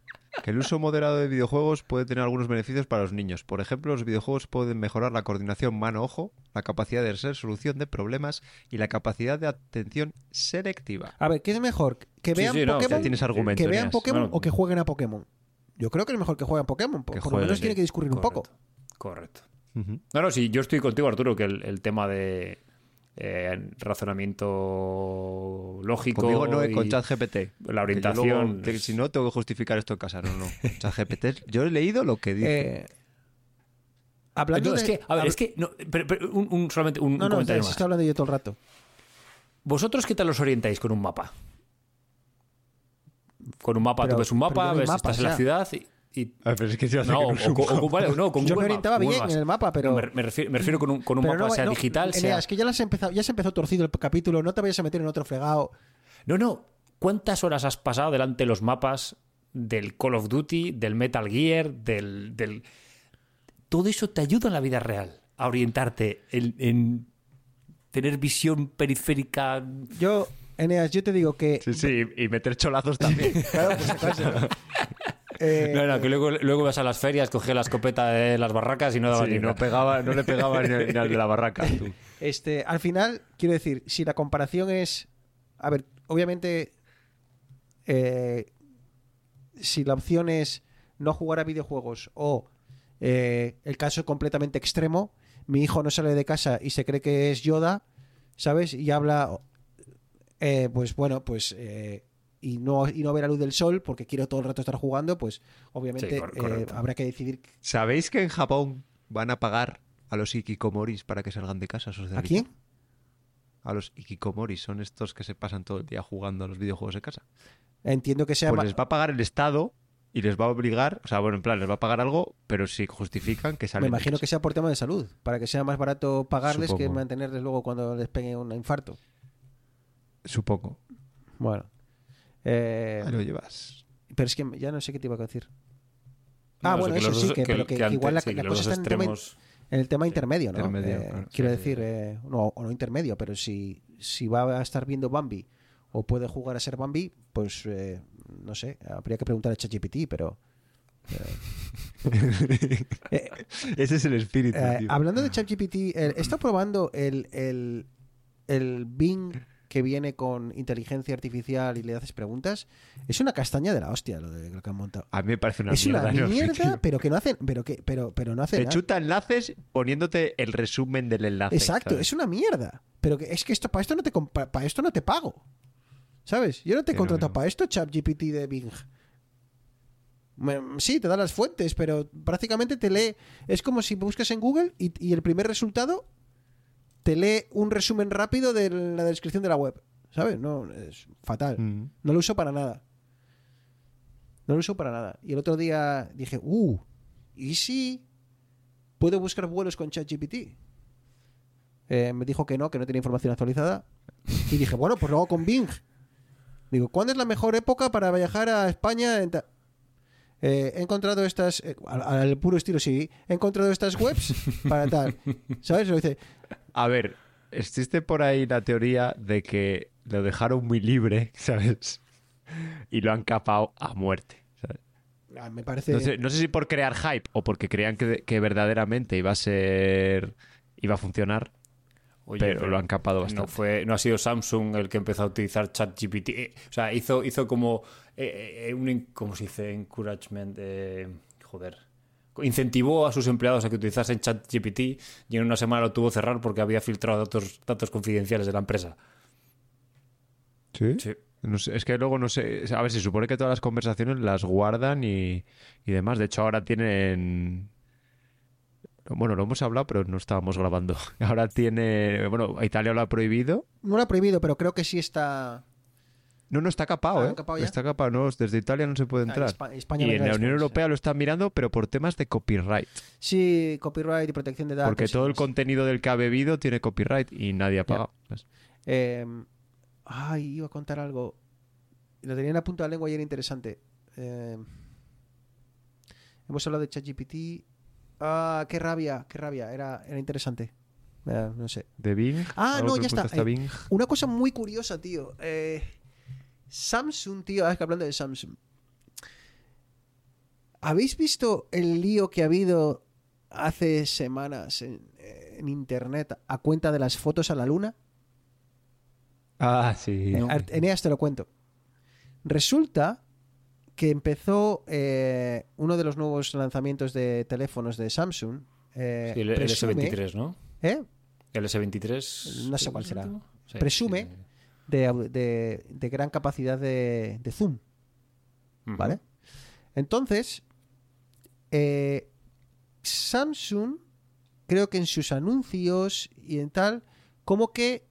que el uso moderado de videojuegos puede tener algunos beneficios para los niños. Por ejemplo, los videojuegos pueden mejorar la coordinación mano-ojo, la capacidad de resolución de problemas y la capacidad de atención selectiva. A ver, ¿qué es mejor? ¿Que Sí, vean sí, no, Pokémon? Ya tienes argumentos. ¿Que vean. Pokémon Bueno, o que jueguen a Pokémon? Yo creo que es mejor que jueguen Pokémon. Por, Que por lo menos tiene sí. que discurrir un poco. Correcto. Ujú. No, no, sí, yo estoy contigo, Arturo, que el, el tema de eh, razonamiento lógico. Conmigo no, eh, y con ChatGPT. La orientación. luego, si no, tengo que justificar esto en casa. No, no. ChatGPT, yo he leído lo que dice. Eh, hablando No, es que, a ver, habl- es que. no, pero- pero un, un- solamente un, un No, no, comentario se más. está hablando yo todo el rato. ¿Vosotros qué tal os orientáis con un mapa? Con un mapa, Pero- tú ves un mapa, no ves, estás en la ciudad y. y- A ver, es que yo no, o, o- o- no, con Yo me orientaba Maps, bien Maps. en el mapa, pero... No, me, me refiero, me refiero con un, con un pero mapa, no, sea no, digital, Eneas, sea. es que ya, las he empezado, ya se empezó torcido el capítulo, no te vayas a meter en otro fregado. No, no. ¿Cuántas horas has pasado delante de los mapas del Call of Duty, del Metal Gear, del. del... Todo eso te ayuda en la vida real a orientarte en, en tener visión periférica. Yo, Eneas, yo te digo que... Sí, sí, y meter cholazos también. Claro, pues. Eh, No, no, que luego, luego vas a las ferias, cogías la escopeta de las barracas y no dabas Sí, ni no, pegaba, no le pegaba ni, ni al de la barraca. tú. Este, al final, quiero decir, si la comparación es. A ver, obviamente. eh, si la opción es no jugar a videojuegos o eh, el caso completamente extremo, mi hijo no sale de casa y se cree que es Yoda, ¿sabes? Y habla. eh, pues bueno, pues. eh, y no, y no ver la luz del sol porque quiero todo el rato estar jugando, pues obviamente Sí, eh, habrá que decidir. ¿Sabéis que en Japón van a pagar a los ikikomoris para que salgan de casa? esos de ¿A quién? A los ikikomoris, son estos que se pasan todo el día jugando a los videojuegos de casa. Entiendo que sea. Pues les va a pagar el Estado y les va a obligar, o sea, bueno, en plan, les va a pagar algo, pero si justifican que Me salen de imagino casa. que sea por tema de salud, para que sea más barato pagarles que mantenerles luego cuando les pegue un infarto. Supongo. Bueno. Eh, Ahí lo llevas. pero es que ya no sé qué te iba a decir. No, Ah, bueno, eso sí, dos- que, pero que, que antes- igual la, sí, la cosa está extremos- en el tema intermedio, ¿no? intermedio, Eh, claro. quiero Sí, decir, eh, no, o no intermedio, pero si, si va a estar viendo Bambi o puede jugar a ser Bambi, pues eh, no sé, habría que preguntar a ChatGPT, pero... eh, Ese es el espíritu, tío. hablando de ChatGPT, he estado probando el, el, el Bing que viene con inteligencia artificial y le haces preguntas. Es una castaña de la hostia lo, de, lo que han montado. A mí me parece una es mierda. una enorme, mierda, pero que no hacen, pero que, pero, pero no hace Te nada. chuta enlaces poniéndote el resumen del enlace. Exacto, ¿sabes? es una mierda. Pero que es que esto para esto no te para esto no te pago. ¿Sabes? Yo no te no, contrato no. para esto ChatGPT de Bing. Sí, te da las fuentes, pero prácticamente te lee. Es como si buscas en Google y, y el primer resultado te lee un resumen rápido de la descripción de la web. ¿Sabes? No, es fatal. Mm. No lo uso para nada. No lo uso para nada. Y el otro día dije, uh, ¿y si puedo buscar vuelos con ChatGPT? Eh, me dijo que no, que no tenía información actualizada. Y dije, bueno, pues lo hago con Bing. Digo, ¿cuándo es la mejor época para viajar a España? en Eh, he encontrado estas, eh, al, al puro estilo, sí, he encontrado estas webs para tal. ¿Sabes? Lo dice, A ver, existe por ahí la teoría de que lo dejaron muy libre, ¿sabes? Y lo han capado a muerte. ¿sabes? ah, me parece... No, sé, no sé si por crear hype o porque creían que, que verdaderamente iba a ser. iba a funcionar, Oye, pero lo han capado No, bastante. fue, no ha sido Samsung el que empezó a utilizar ChatGPT. Eh, o sea, hizo, hizo como eh, eh, un, ¿cómo se dice? Encouragement. eh, joder. Incentivó a sus empleados a que utilizasen ChatGPT y en una semana lo tuvo que cerrar porque había filtrado datos, datos confidenciales de la empresa. ¿Sí? Sí. No sé, es que luego no sé. A ver, se supone que todas las conversaciones las guardan y, y demás. De hecho, ahora tienen. Bueno, lo hemos hablado, pero no estábamos grabando. Ahora tiene. Bueno, Italia lo ha prohibido. No lo ha prohibido, pero creo que sí está... No, no, está capado, Ah, ¿eh? capado. Está capado, no, desde Italia no se puede entrar. Espa- España y en la Unión Europea lo están mirando, pero por temas de copyright. Sí, copyright y protección de datos. Porque todo el contenido del que ha bebido tiene copyright y nadie ha pagado. Eh, ay, iba a contar algo. Lo tenía en la punta de la lengua y era interesante. Eh, hemos hablado de ChatGPT. Ah, qué rabia, qué rabia. Era, era interesante. Eh, no sé. ¿De Bing? Ah, ¿Algo no, ya está. Eh, Bing? Una cosa muy curiosa, tío. Eh, Samsung, tío. ah, es que hablando de Samsung. ¿Habéis visto el lío que ha habido hace semanas en, en internet a cuenta de las fotos a la luna? Ah, sí. Art- Eneas, te lo cuento. Resulta que empezó eh, uno de los nuevos lanzamientos de teléfonos de Samsung. eh, Sí, el, el presume- S23, ¿no? ¿eh? El S23. No sé cuál ¿es será. Sí, Presume. sí. de, de- de gran capacidad de, de zoom. ¿vale? Entonces, eh, Samsung, creo que en sus anuncios y en tal, como que,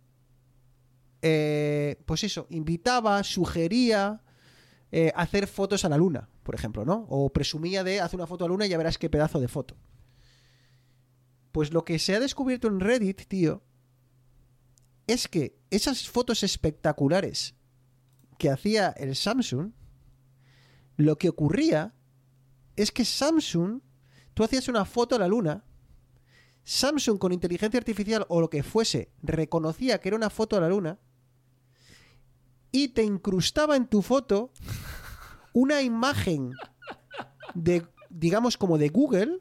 eh, pues eso, invitaba, sugería eh, hacer fotos a la luna, por ejemplo, ¿no? O presumía de hacer una foto a la luna y ya verás qué pedazo de foto. Pues lo que se ha descubierto en Reddit, tío, es que esas fotos espectaculares que hacía el Samsung, lo que ocurría es que Samsung, tú hacías una foto a la luna, Samsung con inteligencia artificial o lo que fuese, reconocía que era una foto a la luna y te incrustaba en tu foto una imagen de, digamos, como de Google,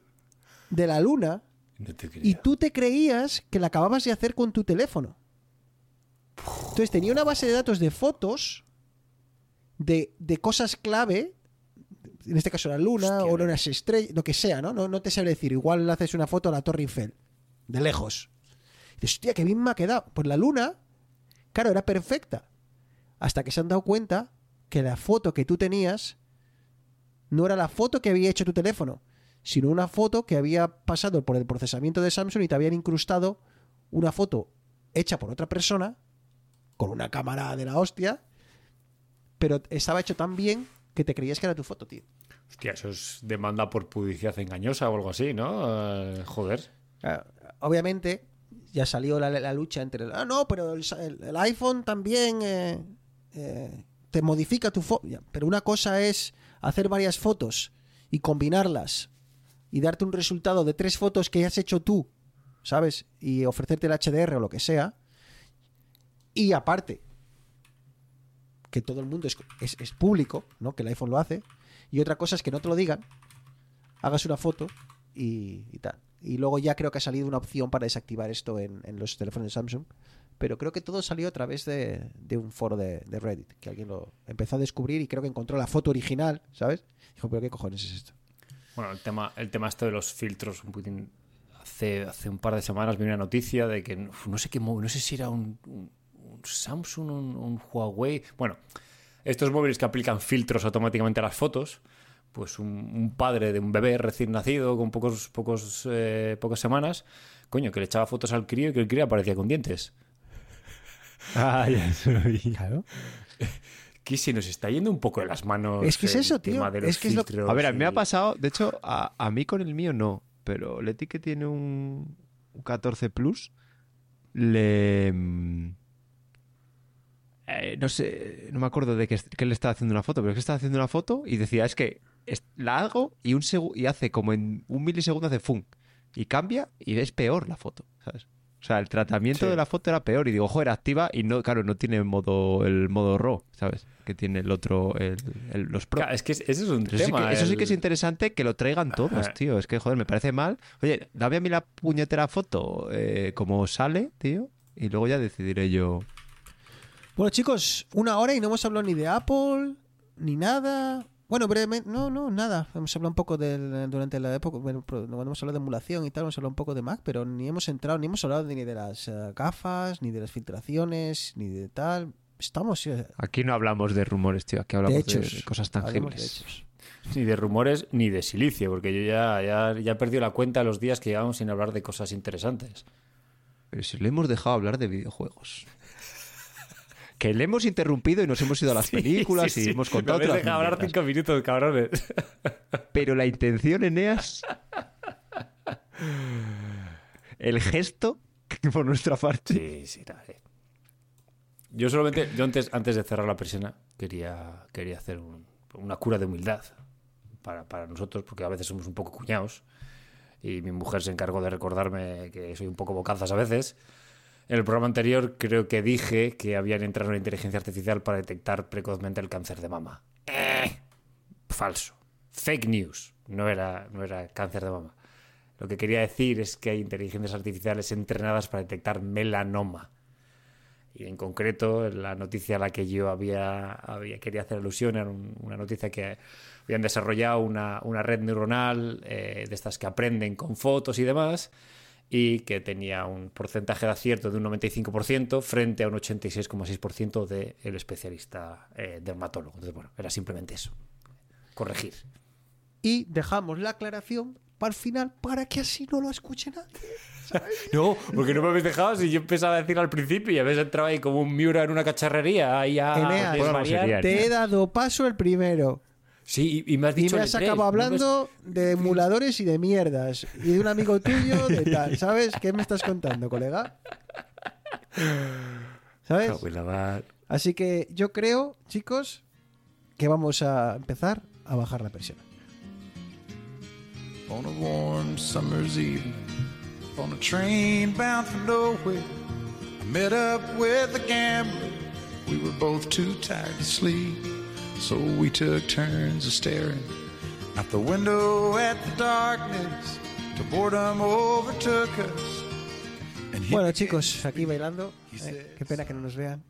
de la luna, No y tú te creías que la acababas de hacer con tu teléfono. Entonces tenía una base de datos de fotos de, de cosas clave, en este caso la luna Hostia, o unas estrellas, lo que sea, ¿no? ¿no? No te sabe decir, igual le haces una foto a la Torre Eiffel, de lejos. Y dices, hostia, qué bien me ha quedado. Pues la luna, claro, era perfecta. Hasta que se han dado cuenta que la foto que tú tenías no era la foto que había hecho tu teléfono, sino una foto que había pasado por el procesamiento de Samsung y te habían incrustado una foto hecha por otra persona con una cámara de la hostia, pero estaba hecho tan bien que te creías que era tu foto, tío. Hostia, eso es demanda por publicidad engañosa o algo así, ¿no? Eh, joder. Ah, Obviamente, ya salió la, la lucha entre. Ah, no, pero el, el- el iPhone también eh, eh, te modifica tu foto. Pero una cosa es hacer varias fotos y combinarlas y darte un resultado de tres fotos que has hecho tú, ¿sabes? Y ofrecerte el HDR o lo que sea. Y aparte, que todo el mundo es, es- público, ¿no? Que el iPhone lo hace. Y otra cosa es que no te lo digan, hagas una foto y, y tal. Y luego ya creo que ha salido una opción para desactivar esto en, en los teléfonos de Samsung. Pero creo que todo salió a través de, de un foro de, de Reddit, que alguien lo empezó a descubrir y creo que encontró la foto original, ¿sabes? Dijo, pero ¿qué cojones es esto? Bueno, el tema, el tema esto de los filtros, un poquitín. Hace, hace un par de semanas vi una noticia de que no sé qué móvil, no sé si era un, un- un Samsung, un, un Huawei. Bueno, estos móviles que aplican filtros automáticamente a las fotos. Pues un, un padre de un bebé recién nacido con pocos, pocos, eh, pocas semanas, coño, que le echaba fotos al crío y que el crío aparecía con dientes. Ah, ya se lo vi. Claro. Que se nos está yendo un poco de las manos. Es que es eso, tío. Es que es lo- A ver, a mí me ha pasado, de hecho, a, a mí con el mío no, pero Leti que tiene un, un 14 Plus, le... mm, eh, no sé, no me acuerdo de que, que le estaba haciendo una foto, pero es que estaba haciendo una foto y decía, es que es- la hago y, un y hace como en un milisegundo hace fun y cambia y es peor la foto, ¿sabes? O sea, el tratamiento Sí. de la foto era peor y digo, ojo, era activa y no, claro, no tiene modo, el modo RAW, ¿sabes? Que tiene el otro, el- el- los Pro. Claro, es que ese es un Eso, sí que, eso sí que es interesante que lo traigan todos, tío. Es que, joder, me parece mal. Oye, dame a mí la puñetera foto eh, como sale, tío. Y luego ya decidiré yo. Bueno, chicos, una hora y no hemos hablado ni de Apple, ni nada. Bueno, brevemente, no, no, nada. Hemos hablado un poco del, durante la época, bueno, hemos hablado de emulación y tal, hemos hablado un poco de Mac, pero ni hemos entrado, ni hemos hablado ni de las eh, gafas, ni de las filtraciones, ni de tal. Estamos, eh, Aquí no hablamos de rumores, tío. Aquí hablamos de, hechos. cosas de tangibles. Ni de rumores ni de silicio, porque yo ya, ya, ya he perdido la cuenta de los días que llevamos sin hablar de cosas interesantes. Pero si le hemos dejado hablar de videojuegos. Que le hemos interrumpido y nos hemos ido a las películas Sí, y sí. hemos contado Me otras dejado hablar cinco minutos, cabrones. Pero la intención, Eneas. El gesto por nuestra parte. Sí, sí, eh. Yo solamente, yo antes, antes de cerrar la persiana, quería, quería hacer un- una cura de humildad para, para nosotros, porque a veces somos un poco cuñados. Y mi mujer se encargó de recordarme que soy un poco bocazas a veces. En el programa anterior creo que dije que habían entrado una inteligencia artificial para detectar precozmente el cáncer de mama. Eh, falso. Fake news. No era, no era cáncer de mama. Lo que quería decir es que hay inteligencias artificiales entrenadas para detectar melanoma. Y en concreto, la noticia a la que yo había, había quería hacer alusión era un- una noticia que habían desarrollado una, una red neuronal eh, de estas que aprenden con fotos y demás y que tenía un porcentaje de acierto de un 95% frente a un 86,6% del especialista eh, dermatólogo. Entonces, bueno, era simplemente eso. Corregir. Y dejamos la aclaración para el final para que así no lo escuche nadie. No, porque no me habéis dejado si yo empezaba a decir al principio y habéis entrado ahí como un miura en una cacharrería ahí a Te he dado paso el primero. Sí, y, y me has Y dicho me has acabado no me hablando de emuladores y de mierdas. Y de un amigo tuyo, de tal. ¿Sabes? ¿Qué me estás contando, colega? ¿Sabes? Así que yo creo, chicos, que vamos a empezar a bajar la presión. On a warm summer's evening, on a train bound for nowhere, I met up with a gambler. We were both too tired to sleep, so we took turns of staring out the window at the darkness. till boredom overtook us. Bueno, chicos, aquí bailando. eh, qué pena que no nos vean.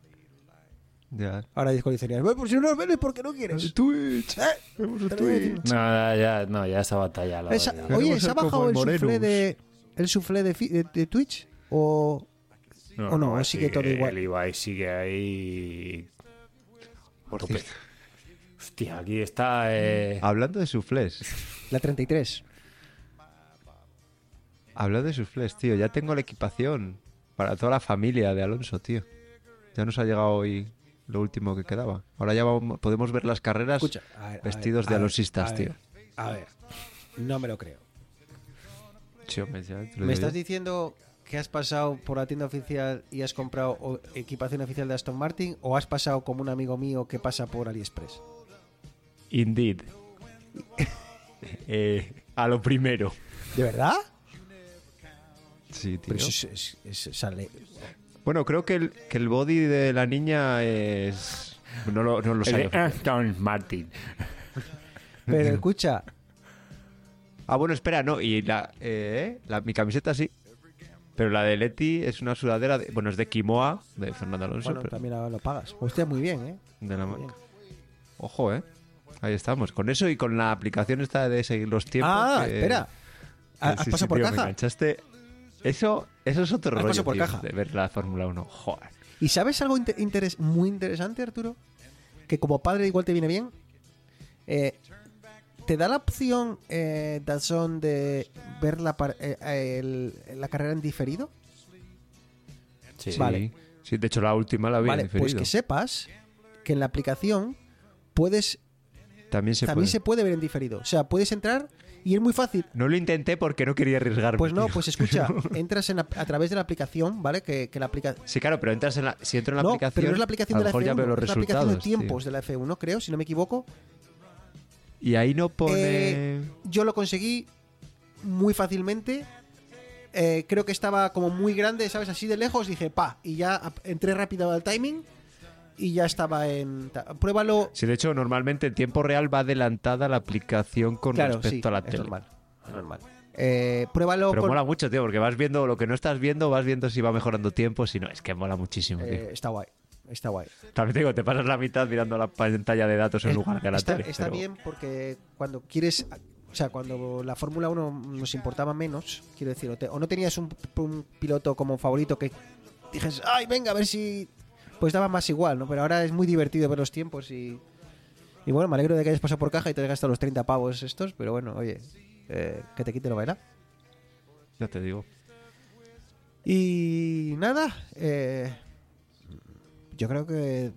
Ya. Ahora disco dice, "Bueno, pues si no nos ven es porque no quieres. Twitch. ¿Eh? Voy a decir. No, ya, ya, no, ya esa batalla. La Esa- oye, ¿se ha bajado el suflé de, el suflé de, de- de Twitch? ¿O o no, sigue todo igual. El Ibai sigue ahí. Por cierto, Hostia, aquí está. eh, Hablando de suflés. la 33? Hablando de suflés, tío. Ya tengo la equipación para toda la familia de Alonso, tío. Ya nos ha llegado hoy lo último que quedaba. Ahora ya vamos- podemos ver las carreras Escucha, a ver, a vestidos ver, de alonsistas, tío. A ver, no me lo creo. Ya lo ¿Me estás diciendo que has pasado por la tienda oficial y has comprado equipación oficial de Aston Martin o has pasado como un amigo mío que pasa por AliExpress? Indeed. Eh, a lo primero. ¿De verdad? Sí, tío. Pero eso es- es- es- sale. Bueno, creo que el, que el body de la niña es... No lo, no lo de Aston Martin. Pero escucha, Ah, bueno, espera, no. Y la, eh, la- mi camiseta sí. Pero la de Leti es una sudadera, de- bueno, es de Quimoa, de Fernando Alonso. bueno, pero también lo lo pagas. Hostia, muy bien, ¿eh? de la marca. Ojo, ¿eh? Ahí estamos. Con eso y con la aplicación esta de seguir los tiempos. Ah, que- espera. que ¿Has sí, pasado sí, por tío, me caja? enganchaste. Eso, eso es otro Has rollo, por tío, caja. de ver la Fórmula 1. Joder. ¿Y sabes algo interes- muy interesante, Arturo? Que como padre igual te viene bien. Eh, ¿Te da la opción, eh, Dazón, de ver la, par- eh, el- la carrera en diferido? Sí. Vale. Sí, de hecho la última la vi vale, en pues diferido. que sepas que en la aplicación puedes También se también puede. se puede ver en diferido. O sea, puedes entrar y es muy fácil. No lo intenté porque no quería arriesgarme. Pues no, tío. pues escucha, entras en la- a través de la aplicación, ¿vale? Que, que la aplicación... Sí, claro, pero entras en la, si entro en la No, aplicación, pero no es la aplicación de la mejor F1, ya veo los es la aplicación de resultados. tío. tiempos de la F1, creo, si no me equivoco. Y ahí no pone... Eh, yo lo conseguí muy fácilmente. Eh, creo que estaba como muy grande, ¿sabes? Así de lejos. Dije, pa. Y ya entré rápido al timing. Y ya estaba en. Pruébalo. Sí, de hecho, normalmente en tiempo real va adelantada la aplicación con claro, respecto sí, a la es tele. normal. Es normal. Eh, pruébalo. Pero con- mola mucho, tío, porque vas viendo lo que no estás viendo, vas viendo si va mejorando tiempo, si no, es que mola muchísimo, tío. eh, está guay. Está guay. También te digo, te pasas la mitad mirando la pantalla de datos en lugar de la está, tele. está pero- bien porque cuando quieres. O sea, cuando la Fórmula 1 nos importaba menos, quiero decir, o, te- o no tenías un, un piloto como favorito que dijes, ay, venga, a ver si. Pues daba más igual, ¿no? Pero ahora es muy divertido ver los tiempos y. Y bueno, me alegro de que hayas pasado por caja y te hayas gastado los 30 pavos estos, pero bueno, oye, eh, que te quite lo baila. Ya te digo. Y nada, eh, yo creo que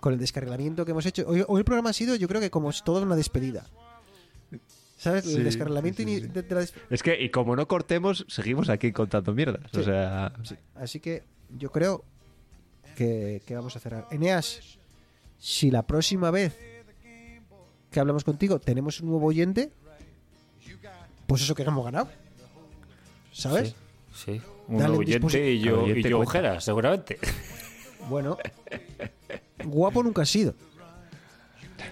con el descarrilamiento que hemos hecho, hoy, hoy el programa ha sido, yo creo que como es toda una despedida. ¿Sabes? Sí, el descarrilamiento sí, de- de la des- Es que, y como no cortemos, seguimos aquí contando mierdas. O sea, Sí, Así que yo creo que, que vamos a cerrar. Eneas, si la próxima vez que hablamos contigo tenemos un nuevo oyente, pues eso que hemos ganado. ¿Sabes? Sí. sí. Un Dale oyente disposi- y yo, Oyente y yo ojeras, seguramente. Bueno, guapo nunca has sido.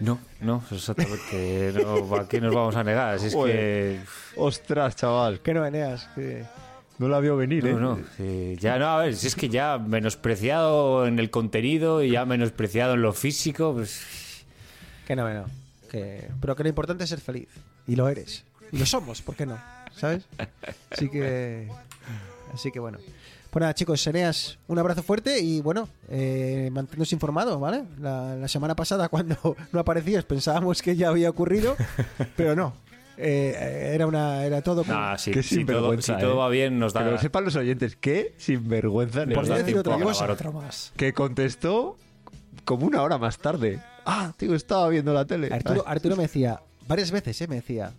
No, no, exactamente. No, ¿A qué nos vamos a negar? Si es que. ostras, chaval. Que no, Eneas. que- No la vio venir, ¿eh? No, no. sí, ya no, a ver, si es que ya menospreciado en el contenido y ya menospreciado en lo físico, pues. Que no, no. Que... Pero que lo importante es ser feliz. Y lo eres. Y lo somos, ¿por qué no? ¿Sabes? Así que. Así que bueno. Pues nada, chicos, Eneas, un abrazo fuerte y bueno, eh, manténnos informados, ¿vale? La, la semana pasada, cuando no aparecías, pensábamos que ya había ocurrido, pero no. Eh, era una era todo Ah, sí, Qué si todo, sinvergüenza, si todo eh. va bien, nos Que da, lo sepan los oyentes. ¿Qué? Sinvergüenza. nos Por da decir otra a cosa. grabar otra más. Que contestó como una hora más tarde. Ah, tío, estaba viendo la tele. Arturo, Arturo me decía, varias veces, ¿eh? Me decía,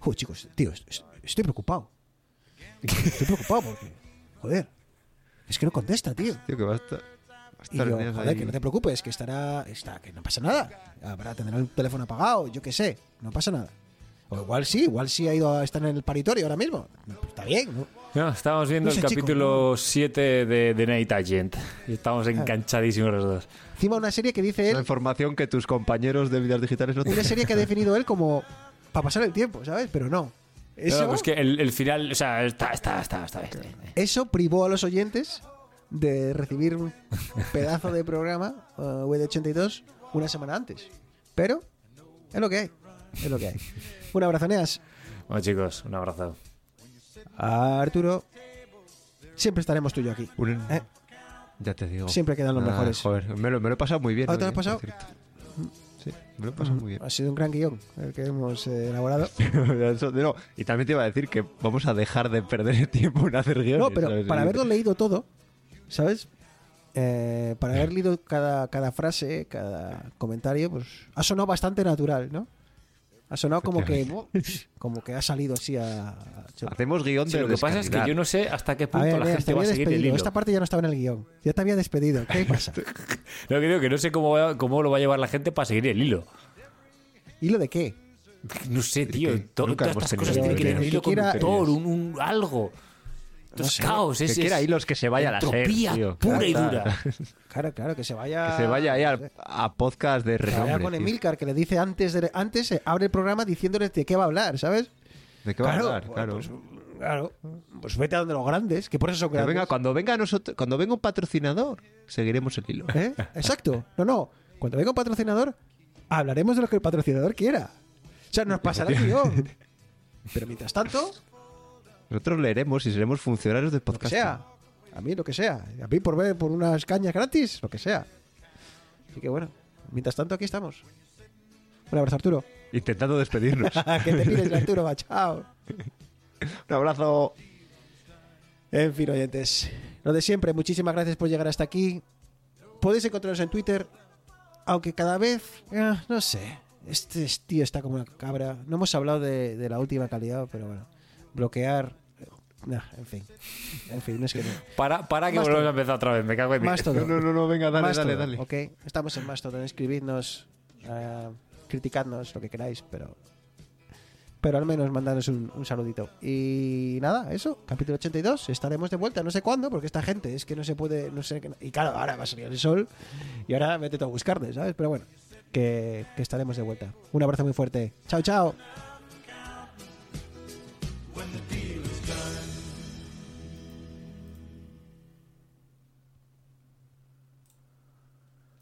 "Jo, chicos, tío, est- est- estoy preocupado. Estoy preocupado porque, joder, es que no contesta, tío. Tío, que va a estar. va a Y estar yo, Eneas joder, ahí. que no te preocupes, que estará, está, que no pasa nada. Habrá, tendrá el teléfono apagado, yo qué sé, no pasa nada. O igual sí, igual sí ha ido a estar en el paritorio ahora mismo. Está bien, ¿no? No, estábamos viendo No sé, el capítulo 7 de, de Night Agent. Y estamos Ah. enganchadísimos los dos. Encima una serie que dice Una él, información que tus compañeros de vidas digitales no una tienen. serie que ha definido él como para pasar el tiempo, ¿sabes? Pero no. Eso, No, pues que el, el final, o sea, está, está, está, está bien. eso privó a los oyentes de recibir un pedazo de programa uh, WD82 una semana antes. Pero es lo que hay. Es lo que hay. Un abrazo, Neas. Bueno, chicos, un abrazo. Arturo, siempre estaremos tú y yo aquí. Un- ¿eh? Ya te digo. Siempre quedan los Ah, mejores. Joder, me lo, me lo he pasado muy bien. ¿Ah, te lo has eh, pasado? por cierto. Sí, me lo he pasado muy bien. Ha sido un gran guion el que hemos eh, elaborado. Eso- no, y también te iba a decir que vamos a dejar de perder el tiempo en hacer guiones. No, pero ¿sabes? para haberlo leído todo, ¿sabes? Eh, para haber leído cada, cada frase, cada comentario, pues ha sonado bastante natural, ¿no? Ha sonado como que, como que ha salido así a... a- Hacemos guion Sí, de lo que pasa es que yo no sé hasta qué A punto ver, la gente te va a seguir el despedido. hilo. Esta parte ya no estaba en el guion. Ya te había despedido. ¿Qué pasa? No, que digo que no sé cómo, va- cómo lo va a llevar la gente para seguir el hilo. ¿Hilo de qué? No sé, tío. que to- nunca todas estas cosas tienen que tener un El hilo conductor, un, un algo. Esto es caos. Que Es, quiera es hilos que se vaya a la SER, entropía tío. pura y dura. Claro, claro, que se vaya... Que se vaya ahí no al- sé. a podcast de Que vaya renombre. con. Emilcar, que le dice antes, de, antes abre el programa diciéndoles de qué va a hablar, ¿sabes? ¿De qué va a hablar? pues, Claro. Pues, claro. Pues vete a donde los grandes, que por eso son grandes. venga, cuando venga nosotros, cuando venga un patrocinador, seguiremos el hilo. ¿Eh? Exacto. No, no. Cuando venga un patrocinador, hablaremos de lo que el patrocinador quiera. O sea, nos pasará el guion. Pero mientras tanto, Nosotros leeremos y seremos funcionarios del podcast. sea. A mí lo que sea. A mí por ver por unas cañas gratis, lo que sea. Así que bueno, mientras tanto aquí estamos. Un abrazo, Arturo. Intentando despedirnos. que te pides, Arturo. va, Chao. un abrazo. En fin, oyentes. Lo de siempre, muchísimas gracias por llegar hasta aquí. Podéis encontrarnos en Twitter, aunque cada vez, eh, no sé, este tío está como una cabra. No hemos hablado de, de la última calidad, pero bueno, bloquear, nah, en fin, en fin, no es que no. Para, para que Más volvamos todo. a empezar otra vez. Me cago en Más todo. No, no, no, no, venga, dale, dale, dale. Ok, estamos en Mastodon, escribidnos, eh, criticadnos, lo que queráis, pero pero al menos mandadnos un, un saludito. Y nada, eso, capítulo 82, estaremos de vuelta, no sé cuándo, porque esta gente es que no se puede, no sé, qué- y claro, ahora va a salir el sol y ahora vete tú a buscarte, ¿sabes? Pero bueno, que, que estaremos de vuelta. Un abrazo muy fuerte. Chao, chao.